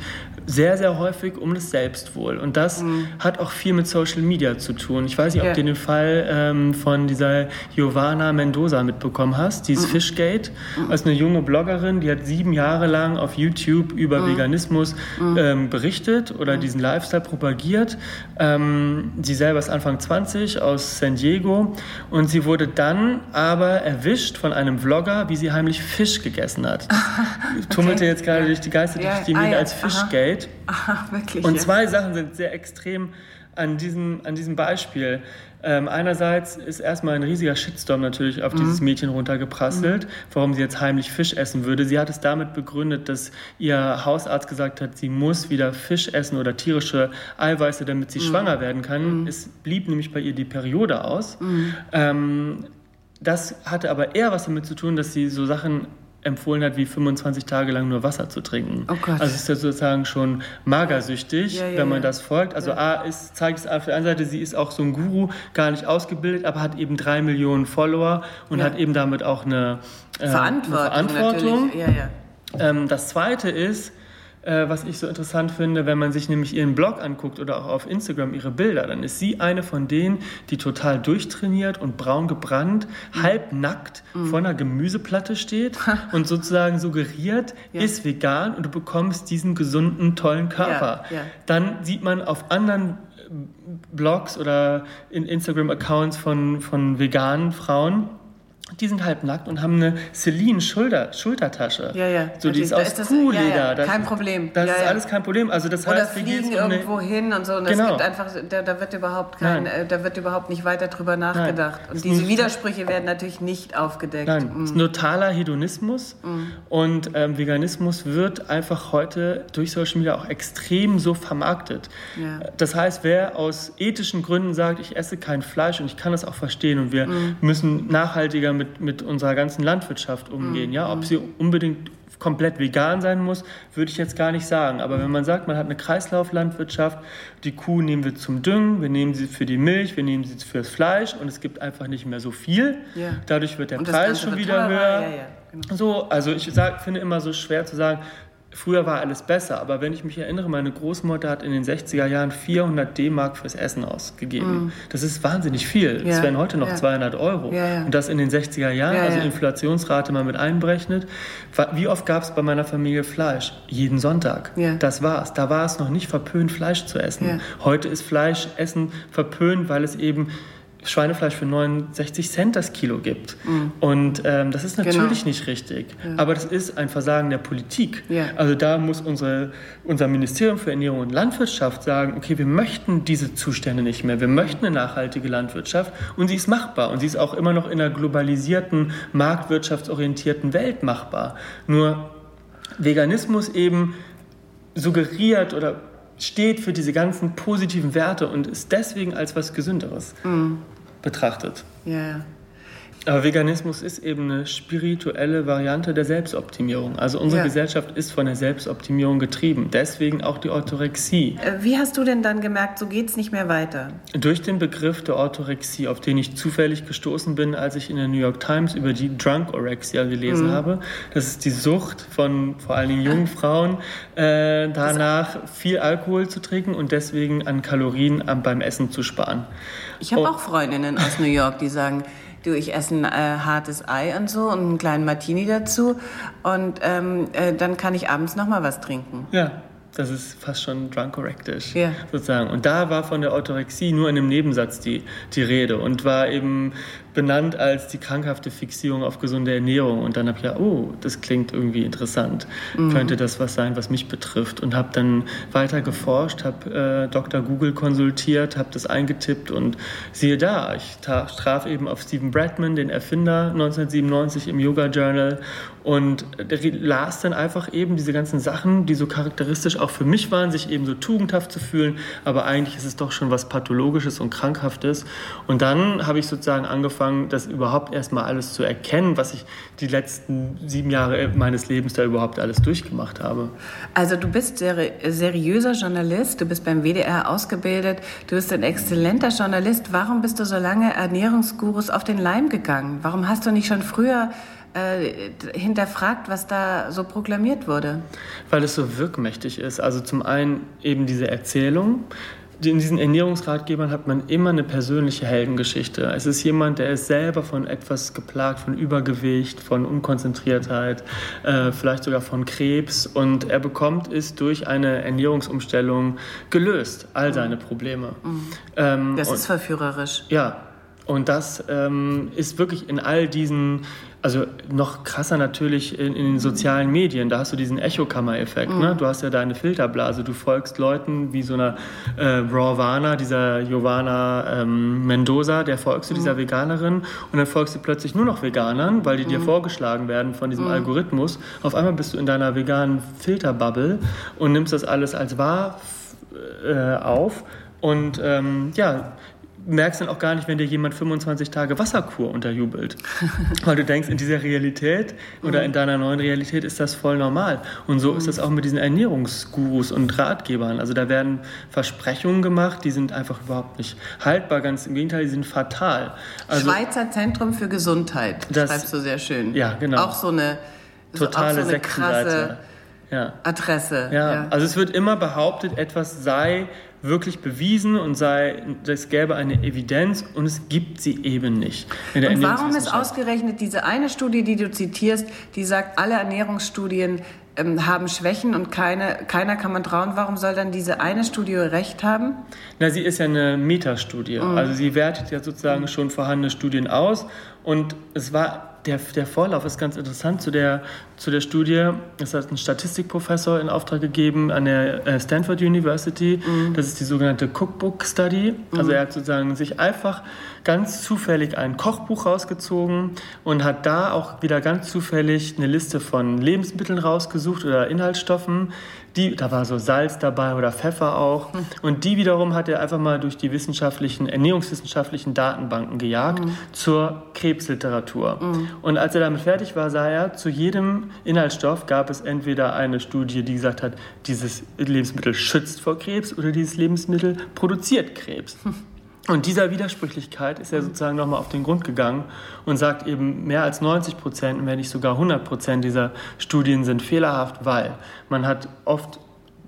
sehr, sehr häufig um das Selbstwohl. Und das mhm. hat auch viel mit Social Media zu tun. Ich weiß nicht, ob ja. du den Fall ähm, von dieser Giovanna Mendoza mitbekommen hast, dieses mhm. Fishgate. Mhm. Das ist eine junge Bloggerin, die hat sieben Jahre lang auf YouTube über mhm. Veganismus mhm. ähm, berichtet oder mhm. diesen Lifestyle propagiert. Ähm, sie selber ist Anfang 20 aus San Diego und sie wurde dann aber erwischt von einem Vlogger, wie sie heimlich Fisch gegessen hat. okay. Tummelte jetzt gerade ja. durch die Geister ja. durch die Medien ah, als Fishgate. Aha. Ach, wirklich? Und zwei ja. Sachen sind sehr extrem an diesem, an diesem Beispiel. Ähm, einerseits ist erstmal ein riesiger Shitstorm natürlich auf mhm. dieses Mädchen runtergeprasselt, mhm. warum sie jetzt heimlich Fisch essen würde. Sie hat es damit begründet, dass ihr Hausarzt gesagt hat, sie muss wieder Fisch essen oder tierische Eiweiße, damit sie mhm. schwanger werden kann. Mhm. Es blieb nämlich bei ihr die Periode aus. Mhm. Ähm, das hatte aber eher was damit zu tun, dass sie so Sachen empfohlen hat, wie 25 Tage lang nur Wasser zu trinken. Oh Gott. Also es ist ja sozusagen schon magersüchtig, ja, ja, wenn man ja. das folgt. Also A ist, zeigt es auf der einen Seite, sie ist auch so ein Guru, gar nicht ausgebildet, aber hat eben drei Millionen Follower und hat eben damit auch eine, äh, Verantwortung. Eine Verantwortung. Ähm, das Zweite ist, äh, was ich so interessant finde, wenn man sich nämlich ihren Blog anguckt oder auch auf Instagram ihre Bilder, dann ist sie eine von denen, die total durchtrainiert und braun gebrannt, mhm. halbnackt mhm. vor einer Gemüseplatte steht und sozusagen suggeriert, ja. ist vegan und du bekommst diesen gesunden, tollen Körper. Ja, ja. Dann sieht man auf anderen äh, Blogs oder in Instagram-Accounts von, von veganen Frauen, die sind halb nackt und haben eine Celine Schulter, Schultertasche. Ja, ja. So, die ist aus Kuhleder. Ja, ja. Kein Problem. Das ja, ist alles kein Problem. Also das Oder heißt, fliegen irgendwo hin und so. Und genau. gibt einfach, da, da, wird überhaupt kein, äh, da wird überhaupt nicht weiter drüber nachgedacht. Nein. Und diese Widersprüche werden natürlich nicht aufgedeckt. Nein, mhm. es ist totaler Hedonismus. Mhm. Und ähm, Veganismus wird einfach heute durch Social Media auch extrem so vermarktet. Ja. Das heißt, wer aus ethischen Gründen sagt, ich esse kein Fleisch und ich kann das auch verstehen und wir mhm. müssen nachhaltiger mit, mit unserer ganzen Landwirtschaft umgehen. Mhm. Ja? Ob sie unbedingt komplett vegan sein muss, würde ich jetzt gar nicht sagen. Aber wenn man sagt, man hat eine Kreislauflandwirtschaft, die Kuh nehmen wir zum Düngen, wir nehmen sie für die Milch, wir nehmen sie fürs Fleisch und es gibt einfach nicht mehr so viel. Ja. Dadurch wird der Preis schon wieder höher. Ja, ja, genau. So, also ich sag, finde immer so schwer zu sagen, früher war alles besser, aber wenn ich mich erinnere, meine Großmutter hat in den 60er Jahren 400 D-Mark fürs Essen ausgegeben. Mm. Das ist wahnsinnig viel. Ja. Das wären heute noch ja. 200 Euro. Ja. Und das in den 60er Jahren, also Inflationsrate mal mit einberechnet. Wie oft gab es bei meiner Familie Fleisch? Jeden Sonntag. Das war's. Da war es noch nicht verpönt, Fleisch zu essen. Heute ist Fleischessen verpönt, weil es eben Schweinefleisch für 69 Cent das Kilo gibt. Mhm. Und ähm, das ist natürlich genau. nicht richtig. Ja. Aber das ist ein Versagen der Politik. Ja. Also da muss unsere, unser Ministerium für Ernährung und Landwirtschaft sagen, okay, wir möchten diese Zustände nicht mehr. Wir möchten eine nachhaltige Landwirtschaft und sie ist machbar. Und sie ist auch immer noch in einer globalisierten, marktwirtschaftsorientierten Welt machbar. Nur Veganismus eben suggeriert oder steht für diese ganzen positiven Werte und ist deswegen als was Gesünderes mm. Betrachtet. Ja. Aber Veganismus ist eben eine spirituelle Variante der Selbstoptimierung. Also unsere ja. Gesellschaft ist von der Selbstoptimierung getrieben. Deswegen auch die Orthorexie. Äh, wie hast du denn dann gemerkt, so geht es nicht mehr weiter? Durch den Begriff der Orthorexie, auf den ich zufällig gestoßen bin, als ich in der New York Times über die Drunkorexia gelesen mhm. habe. Das ist die Sucht von vor allen Dingen jungen Frauen, äh, danach viel Alkohol zu trinken und deswegen an Kalorien beim Essen zu sparen. Ich habe oh. auch Freundinnen aus New York, die sagen, du, ich esse ein äh, hartes Ei und so und einen kleinen Martini dazu und ähm, äh, dann kann ich abends noch mal was trinken. Ja, das ist fast schon drunkorektisch, ja. sozusagen. Und da war von der Orthorexie nur in einem Nebensatz die, die Rede und war eben benannt als die krankhafte Fixierung auf gesunde Ernährung. Und dann habe ich ja, oh, das klingt irgendwie interessant. Mhm. Könnte das was sein, was mich betrifft? Und habe dann weiter geforscht, habe äh, Dr. Google konsultiert, habe das eingetippt und siehe da, ich traf eben auf Stephen Bradman, den Erfinder 1997 im Yoga Journal und las dann einfach eben diese ganzen Sachen, die so charakteristisch auch für mich waren, sich eben so tugendhaft zu fühlen, aber eigentlich ist es doch schon was Pathologisches und Krankhaftes. Und dann habe ich sozusagen angefangen, das überhaupt erstmal alles zu erkennen, was ich die letzten sieben Jahre meines Lebens da überhaupt alles durchgemacht habe. Also du bist seri seriöser Journalist, du bist beim WDR ausgebildet, du bist ein exzellenter Journalist. Warum bist du so lange Ernährungsgurus auf den Leim gegangen? Warum hast du nicht schon früher äh, hinterfragt, was da so proklamiert wurde? Weil es so wirkmächtig ist. Also zum einen eben diese Erzählung. In diesen Ernährungsratgebern hat man immer eine persönliche Heldengeschichte. Es ist jemand, der ist selber von etwas geplagt, von Übergewicht, von Unkonzentriertheit, äh, vielleicht sogar von Krebs. Und er bekommt es durch eine Ernährungsumstellung gelöst, all seine Probleme. Mhm. Ähm, das ist verführerisch. Ja, und das ähm, ist wirklich in all diesen also noch krasser natürlich in, in, den sozialen Medien. Da hast du diesen Echokammer-Effekt. Ne? Mhm. Ne? Du hast ja deine Filterblase. Du folgst Leuten wie so einer äh, Rawvana, dieser Giovanna ähm, Mendoza, der folgst du mhm. dieser Veganerin und dann folgst du plötzlich nur noch Veganern, weil die mhm. dir vorgeschlagen werden von diesem mhm. Algorithmus. Auf einmal bist du in deiner veganen Filterbubble und nimmst das alles als wahr äh, auf. Und ähm, ja, merkst dann auch gar nicht, wenn dir jemand 25 Tage Wasserkur unterjubelt. Weil du denkst, in dieser Realität oder in deiner neuen Realität ist das voll normal. Und so ist das auch mit diesen Ernährungsgurus und Ratgebern. Also da werden Versprechungen gemacht, die sind einfach überhaupt nicht haltbar. Ganz im Gegenteil, die sind fatal. Also, Schweizer Zentrum für Gesundheit, das schreibst du sehr schön. Ja, genau. Auch so eine, totale so eine krasse ja. Adresse. Ja. ja. also es wird immer behauptet, etwas sei wirklich bewiesen und sei, es gäbe eine Evidenz und es gibt sie eben nicht. und warum ist ausgerechnet diese eine Studie, die du zitierst, die sagt, alle Ernährungsstudien ähm, haben Schwächen und keine, keiner kann man trauen. Warum soll dann diese eine Studie recht haben? Na, sie ist ja eine Metastudie. Mhm. Also sie wertet ja sozusagen schon vorhandene Studien aus und es war der, der Vorlauf ist ganz interessant zu der, zu der Studie. Es hat ein Statistikprofessor in Auftrag gegeben an der äh, Stanford University. Mhm. Das ist die sogenannte Cookbook Study. Also mhm. er hat sozusagen sich einfach ganz zufällig ein Kochbuch rausgezogen und hat da auch wieder ganz zufällig eine Liste von Lebensmitteln rausgesucht oder Inhaltsstoffen, die, da war so Salz dabei oder Pfeffer auch. Mhm. Und die wiederum hat er einfach mal durch die wissenschaftlichen, ernährungswissenschaftlichen Datenbanken gejagt mhm. zur Krebsliteratur. Mhm. Und als er damit fertig war, sah er, zu jedem Inhaltsstoff gab es entweder eine Studie, die gesagt hat, dieses Lebensmittel schützt vor Krebs oder dieses Lebensmittel produziert Krebs. Und dieser Widersprüchlichkeit ist er sozusagen nochmal auf den Grund gegangen und sagt eben, mehr als 90 Prozent, wenn nicht sogar 100 Prozent dieser Studien sind fehlerhaft, weil man hat oft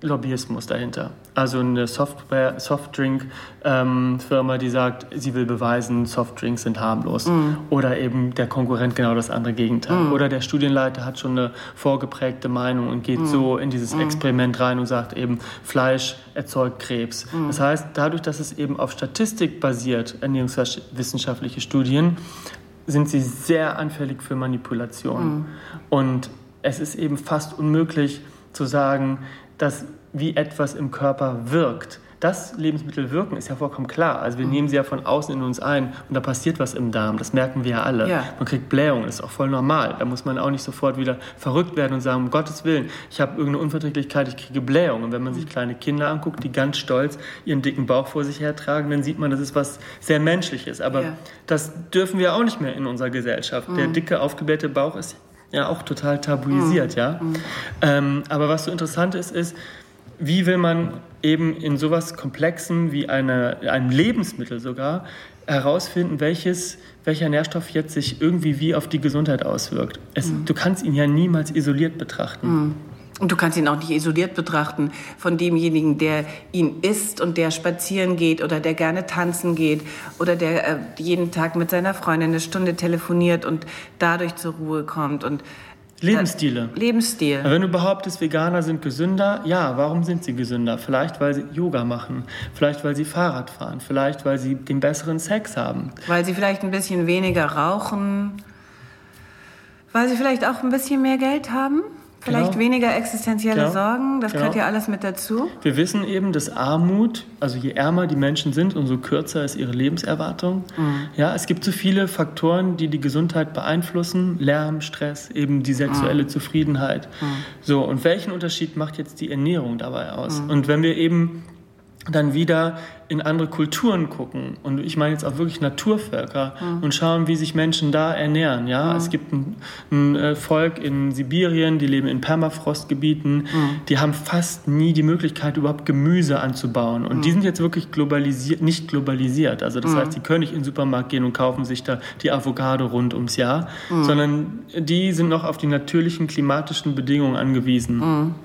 Lobbyismus dahinter. Also eine Software, Softdrink-Firma, ähm, die sagt, sie will beweisen, Softdrinks sind harmlos. Mm. Oder eben der Konkurrent genau das andere Gegenteil. Mm. Oder der Studienleiter hat schon eine vorgeprägte Meinung und geht mm. so in dieses mm. Experiment rein und sagt eben, Fleisch erzeugt Krebs. Mm. Das heißt, dadurch, dass es eben auf Statistik basiert, ernährungswissenschaftliche Studien, sind sie sehr anfällig für Manipulation. Mm. Und es ist eben fast unmöglich zu sagen, dass wie etwas im Körper wirkt. Dass Lebensmittel wirken, ist ja vollkommen klar. Also wir mhm. nehmen sie ja von außen in uns ein und da passiert was im Darm. Das merken wir ja alle. Ja. Man kriegt Blähungen, das ist auch voll normal. Da muss man auch nicht sofort wieder verrückt werden und sagen, um Gottes Willen, ich habe irgendeine Unverträglichkeit, ich kriege Blähungen. Und wenn man sich mhm. kleine Kinder anguckt, die ganz stolz ihren dicken Bauch vor sich hertragen, dann sieht man, das ist was sehr Menschliches. Aber ja. das dürfen wir auch nicht mehr in unserer Gesellschaft. Mhm. Der dicke, aufgeblähte Bauch ist ja auch total tabuisiert, mhm. ja. Mhm. Ähm, aber was so interessant ist, ist, wie will man eben in sowas Komplexem wie eine, einem Lebensmittel sogar herausfinden, welches, welcher Nährstoff jetzt sich irgendwie wie auf die Gesundheit auswirkt. Es, mhm. Du kannst ihn ja niemals isoliert betrachten. Und du kannst ihn auch nicht isoliert betrachten von demjenigen, der ihn isst und der spazieren geht oder der gerne tanzen geht oder der äh, jeden Tag mit seiner Freundin eine Stunde telefoniert und dadurch zur Ruhe kommt. Und Lebensstile. Lebensstil. Wenn du behauptest, Veganer sind gesünder, ja, warum sind sie gesünder? Vielleicht, weil sie Yoga machen, vielleicht, weil sie Fahrrad fahren, vielleicht, weil sie den besseren Sex haben. Weil sie vielleicht ein bisschen weniger rauchen, weil sie vielleicht auch ein bisschen mehr Geld haben. Vielleicht genau. weniger existenzielle genau. Sorgen, das genau. gehört ja alles mit dazu. Wir wissen eben, dass Armut, also je ärmer die Menschen sind, umso kürzer ist ihre Lebenserwartung. Mhm. Ja, es gibt so viele Faktoren, die die Gesundheit beeinflussen: Lärm, Stress, eben die sexuelle mhm. Zufriedenheit. Mhm. So, und welchen Unterschied macht jetzt die Ernährung dabei aus? Mhm. Und wenn wir eben dann wieder in andere Kulturen gucken und ich meine jetzt auch wirklich Naturvölker mhm. und schauen, wie sich Menschen da ernähren. Ja, mhm. es gibt ein, ein, äh, Volk in Sibirien, die leben in Permafrostgebieten, mhm. die haben fast nie die Möglichkeit überhaupt Gemüse anzubauen und die sind jetzt wirklich globalisiert, nicht globalisiert. Also das heißt, die können nicht in den Supermarkt gehen und kaufen sich da die Avocado rund ums Jahr, sondern die sind noch auf die natürlichen klimatischen Bedingungen angewiesen.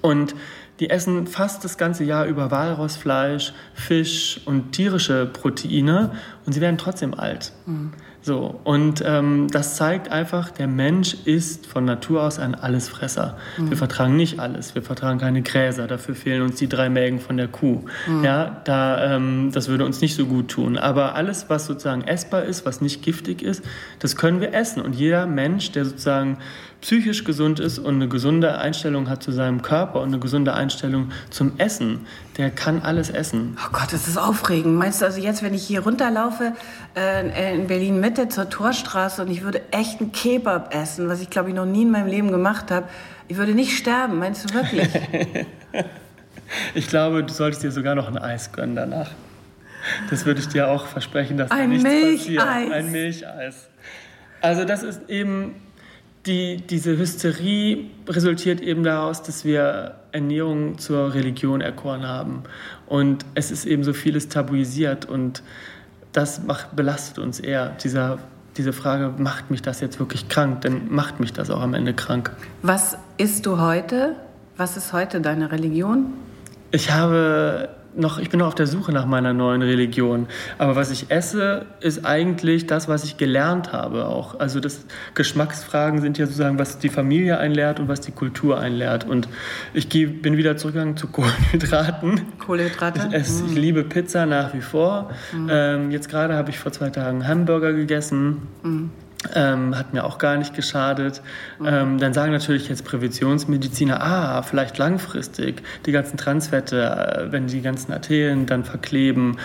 Und die essen fast das ganze Jahr über Walrossfleisch, Fisch und tierische Proteine und sie werden trotzdem alt. Mhm. So, und ähm, das zeigt einfach, der Mensch ist von Natur aus ein Allesfresser. Mhm. Wir vertragen nicht alles. Wir vertragen keine Gräser. Dafür fehlen uns die drei Mägen von der Kuh. Mhm. Ja, da, ähm, das würde uns nicht so gut tun. Aber alles, was sozusagen essbar ist, was nicht giftig ist, das können wir essen. Und jeder Mensch, der sozusagen psychisch gesund ist und eine gesunde Einstellung hat zu seinem Körper und eine gesunde Einstellung zum Essen, der kann alles essen. Oh Gott, das ist aufregend. Meinst du also jetzt, wenn ich hier runterlaufe äh, in Berlin Mitte zur Torstraße und ich würde echt einen Kebab essen, was ich glaube ich noch nie in meinem Leben gemacht habe, ich würde nicht sterben. Meinst du wirklich? ich glaube, du solltest dir sogar noch ein Eis gönnen danach. Das würde ich dir auch versprechen, dass ein da nichts Milcheis. passiert. Ein Milcheis. Also das ist eben die, diese Hysterie resultiert eben daraus, dass wir Ernährung zur Religion erkoren haben. Und es ist eben so vieles tabuisiert und das macht, belastet uns eher. Dieser, diese Frage, macht mich das jetzt wirklich krank? Denn macht mich das auch am Ende krank. Was isst du heute? Was ist heute deine Religion? Ich habe noch, ich bin noch auf der Suche nach meiner neuen Religion. Aber was ich esse, ist eigentlich das, was ich gelernt habe auch. Also das Geschmacksfragen sind ja sozusagen, was die Familie einlehrt und was die Kultur einlehrt. Und ich geh, bin wieder zurückgegangen zu Kohlenhydraten. Kohlenhydrate? Ich, esse, ich liebe Pizza nach wie vor. Mhm. Ähm, jetzt gerade habe ich vor zwei Tagen Hamburger gegessen. Mhm. Ähm, hat mir auch gar nicht geschadet. Ähm, dann sagen natürlich jetzt Präventionsmediziner, ah, vielleicht langfristig die ganzen Transfette, äh, wenn die ganzen Arterien dann verkleben,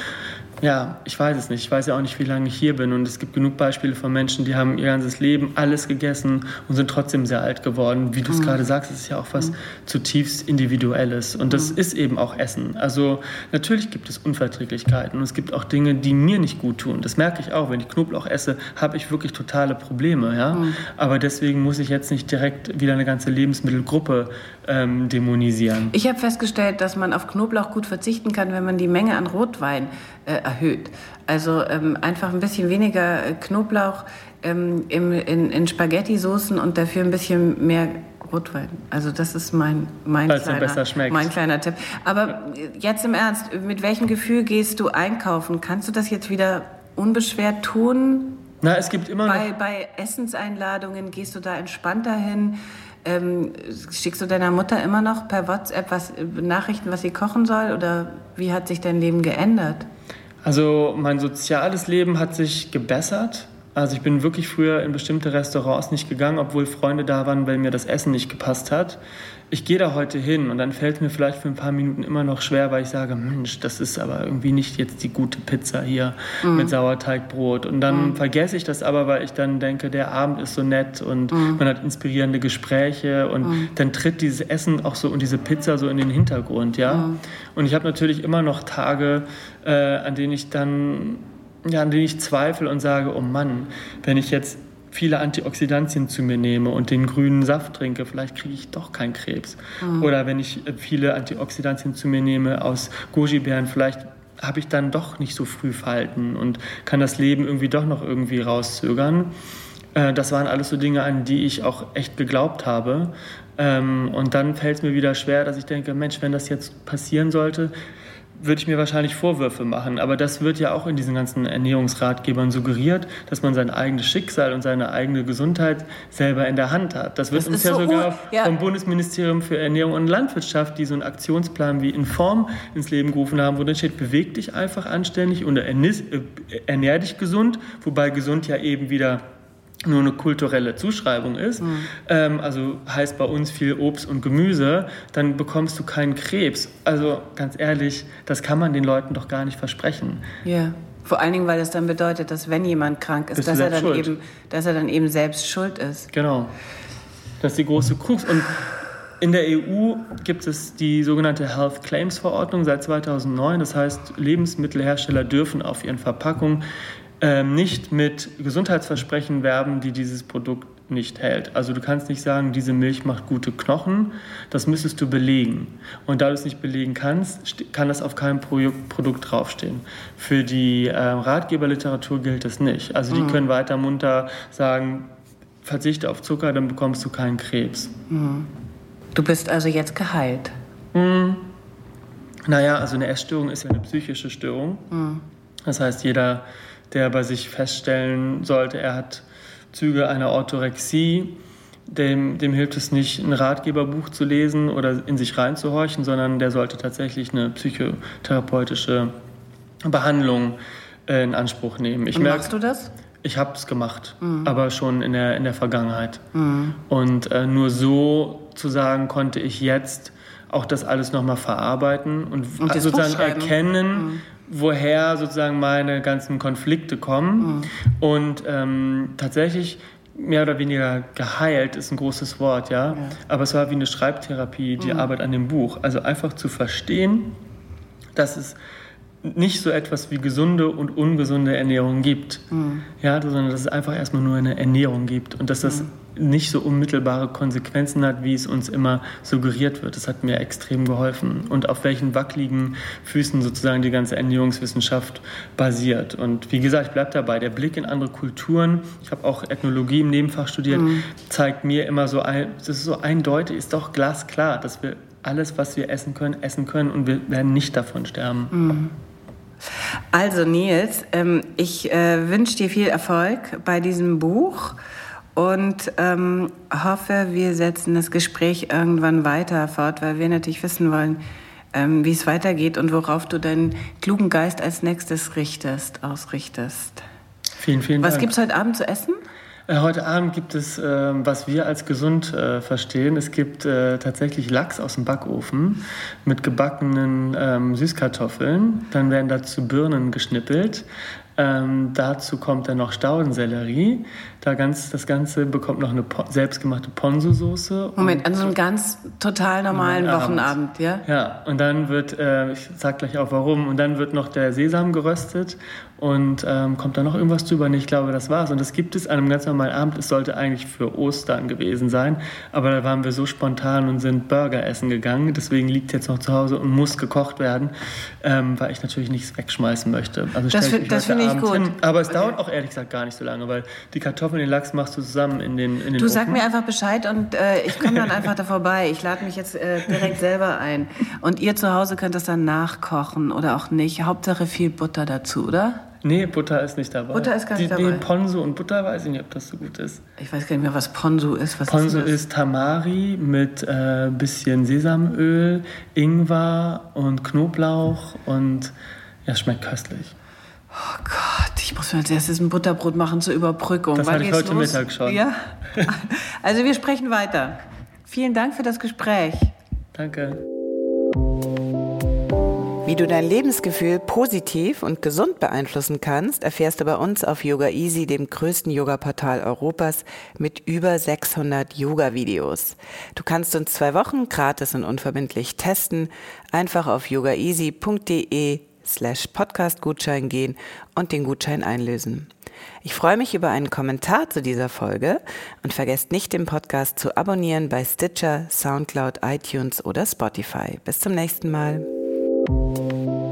ja, ich weiß es nicht. Ich weiß ja auch nicht, wie lange ich hier bin. Und es gibt genug Beispiele von Menschen, die haben ihr ganzes Leben alles gegessen und sind trotzdem sehr alt geworden. Wie du es mhm. gerade sagst, ist es ja auch was mhm. zutiefst Individuelles. Und das mhm. ist eben auch Essen. Also natürlich gibt es Unverträglichkeiten und es gibt auch Dinge, die mir nicht gut tun. Das merke ich auch. Wenn ich Knoblauch esse, habe ich wirklich totale Probleme. Ja? Mhm. Aber deswegen muss ich jetzt nicht direkt wieder eine ganze Lebensmittelgruppe ähm, dämonisieren. Ich habe festgestellt, dass man auf Knoblauch gut verzichten kann, wenn man die Menge an Rotwein äh, erhöht. Also ähm, einfach ein bisschen weniger äh, Knoblauch ähm, im, in, in Spaghetti-Soßen und dafür ein bisschen mehr Rotwein. Also das ist mein, mein, kleiner, mein kleiner Tipp. Aber jetzt im Ernst, mit welchem Gefühl gehst du einkaufen? Kannst du das jetzt wieder unbeschwert tun? Na, es gibt immer bei, bei Essenseinladungen gehst du da entspannter hin. Ähm, schickst du deiner Mutter immer noch per WhatsApp was, Nachrichten, was sie kochen soll? Oder wie hat sich dein Leben geändert? Also mein soziales Leben hat sich gebessert. Also ich bin wirklich früher in bestimmte Restaurants nicht gegangen, obwohl Freunde da waren, weil mir das Essen nicht gepasst hat. Ich gehe da heute hin und dann fällt es mir vielleicht für ein paar Minuten immer noch schwer, weil ich sage, Mensch, das ist aber irgendwie nicht jetzt die gute Pizza hier mm. mit Sauerteigbrot. Und dann mm. vergesse ich das aber, weil ich dann denke, der Abend ist so nett und mm. man hat inspirierende Gespräche und mhm. dann tritt dieses Essen auch so und diese Pizza so in den Hintergrund, ja. Mhm. Und ich habe natürlich immer noch Tage, äh, an denen ich dann ja, an denen ich zweifle und sage, oh Mann, wenn ich jetzt viele Antioxidantien zu mir nehme und den grünen Saft trinke, vielleicht kriege ich doch keinen Krebs. Mhm. Oder wenn ich äh, viele Antioxidantien zu mir nehme aus Goji-Beeren, vielleicht habe ich dann doch nicht so früh Falten und kann das Leben irgendwie doch noch irgendwie rauszögern. Äh, das waren alles so Dinge, an die ich auch echt geglaubt habe. Ähm, und dann fällt es mir wieder schwer, dass ich denke, Mensch, wenn das jetzt passieren sollte, würde ich mir wahrscheinlich Vorwürfe machen. Aber das wird ja auch in diesen ganzen Ernährungsratgebern suggeriert, dass man sein eigenes Schicksal und seine eigene Gesundheit selber in der Hand hat. Das wird das uns ja so sogar ja. vom Bundesministerium für Ernährung und Landwirtschaft, die so einen Aktionsplan wie Inform ins Leben gerufen haben, wo dann steht, beweg dich einfach anständig und ernähr dich gesund, wobei gesund ja eben wieder nur eine kulturelle Zuschreibung ist, mhm. ähm, also heißt bei uns viel Obst und Gemüse, dann bekommst du keinen Krebs. Also ganz ehrlich, das kann man den Leuten doch gar nicht versprechen. Ja. Vor allen Dingen, weil das dann bedeutet, dass wenn jemand krank ist, dass er, dann eben, dass er dann eben selbst schuld ist. Genau. Das ist die große Krux. Und in der EU gibt es die sogenannte Health Claims Verordnung seit 2009. Das heißt, Lebensmittelhersteller dürfen auf ihren Verpackungen ähm, nicht mit Gesundheitsversprechen werben, die dieses Produkt nicht hält. Also du kannst nicht sagen, diese Milch macht gute Knochen, das müsstest du belegen. Und da du es nicht belegen kannst, kann das auf keinem Produkt draufstehen. Für die äh, Ratgeberliteratur gilt das nicht. Also die mhm. können weiter munter sagen, verzichte auf Zucker, dann bekommst du keinen Krebs. Mhm. Du bist also jetzt geheilt. Mhm. Naja, also eine Essstörung ist ja eine psychische Störung. Mhm. Das heißt, jeder der bei sich feststellen sollte, er hat Züge einer Orthorexie. Dem, dem hilft es nicht, ein Ratgeberbuch zu lesen oder in sich reinzuhorchen, sondern der sollte tatsächlich eine psychotherapeutische Behandlung äh, in Anspruch nehmen. Ich Und merk, machst du das? Ich habe es gemacht, mhm. aber schon in der, in der Vergangenheit. Mhm. Und äh, nur so zu sagen, konnte ich jetzt auch das alles nochmal verarbeiten und, und sozusagen erkennen, mhm woher sozusagen meine ganzen Konflikte kommen. Mhm. Und ähm, tatsächlich mehr oder weniger geheilt ist ein großes Wort, ja? ja. Aber es war wie eine Schreibtherapie, die mhm. Arbeit an dem Buch. Also einfach zu verstehen, dass es nicht so etwas wie gesunde und ungesunde Ernährung gibt, mhm. ja, sondern dass es einfach erstmal nur eine Ernährung gibt und dass das mhm nicht so unmittelbare Konsequenzen hat, wie es uns immer suggeriert wird. Das hat mir extrem geholfen. Und auf welchen wackeligen Füßen sozusagen die ganze Ernährungswissenschaft basiert. Und wie gesagt, ich bleibe dabei. Der Blick in andere Kulturen, ich habe auch Ethnologie im Nebenfach studiert, mhm. zeigt mir immer so, das ist so eindeutig, ist doch glasklar, dass wir alles, was wir essen können, essen können und wir werden nicht davon sterben. Mhm. Also Nils, ähm, ich äh, wünsche dir viel Erfolg bei diesem Buch und ähm, hoffe, wir setzen das Gespräch irgendwann weiter fort, weil wir natürlich wissen wollen, ähm, wie es weitergeht und worauf du deinen klugen Geist als nächstes richtest, ausrichtest. Vielen, vielen Dank. Was gibt es heute Abend zu essen? Äh, heute Abend gibt es, äh, was wir als gesund äh, verstehen. Es gibt äh, tatsächlich Lachs aus dem Backofen mit gebackenen ähm, Süßkartoffeln. Dann werden dazu Birnen geschnippelt Ähm, dazu kommt dann noch Staudensellerie. Da ganz, das Ganze bekommt noch eine selbstgemachte Ponzu-Soße. Moment, an so einem ganz total normalen Wochenabend, ja? Ja, und dann wird, äh, ich sag gleich auch warum, und dann wird noch der Sesam geröstet und ähm, kommt da noch irgendwas drüber? Und ich glaube, das war's. Und das gibt es an einem ganz normalen Abend. Es sollte eigentlich für Ostern gewesen sein, aber da waren wir so spontan und sind Burger essen gegangen. Deswegen liegt jetzt noch zu Hause und muss gekocht werden, ähm, weil ich natürlich nichts wegschmeißen möchte. Also das, das finde ich gut. Hin. Aber es dauert auch ehrlich gesagt gar nicht so lange, weil die Kartoffeln und den Lachs machst du zusammen in den in den Du Ofen. sag mir einfach Bescheid und äh, ich komme dann einfach da vorbei. Ich lade mich jetzt äh, direkt selber ein. Und ihr zu Hause könnt das dann nachkochen oder auch nicht. Hauptsache viel Butter dazu, oder? Nee, Butter ist nicht dabei. Butter ist gar nicht die, dabei. Nee, Ponzu und Butter weiß ich nicht, ob das so gut ist. Ich weiß gar nicht mehr, was Ponzu ist. Was Ponzu ist, ist Tamari mit äh, bisschen Sesamöl, Ingwer und Knoblauch und ja, schmeckt köstlich. Oh Gott, ich muss mir als erstes ein Butterbrot machen zur Überbrückung. Das hatte ich heute los? Mittag schon. Ja? Also wir sprechen weiter. Vielen Dank für das Gespräch. Danke. Wie du dein Lebensgefühl positiv und gesund beeinflussen kannst, erfährst du bei uns auf Yoga Easy, dem größten Yoga-Portal Europas mit über 600 Yoga-Videos. Du kannst uns zwei Wochen gratis und unverbindlich testen. Einfach auf yogaeasy.de slash Podcast-Gutschein gehen und den Gutschein einlösen. Ich freue mich über einen Kommentar zu dieser Folge und vergesst nicht, den Podcast zu abonnieren bei Stitcher, Soundcloud, iTunes oder Spotify. Bis zum nächsten Mal.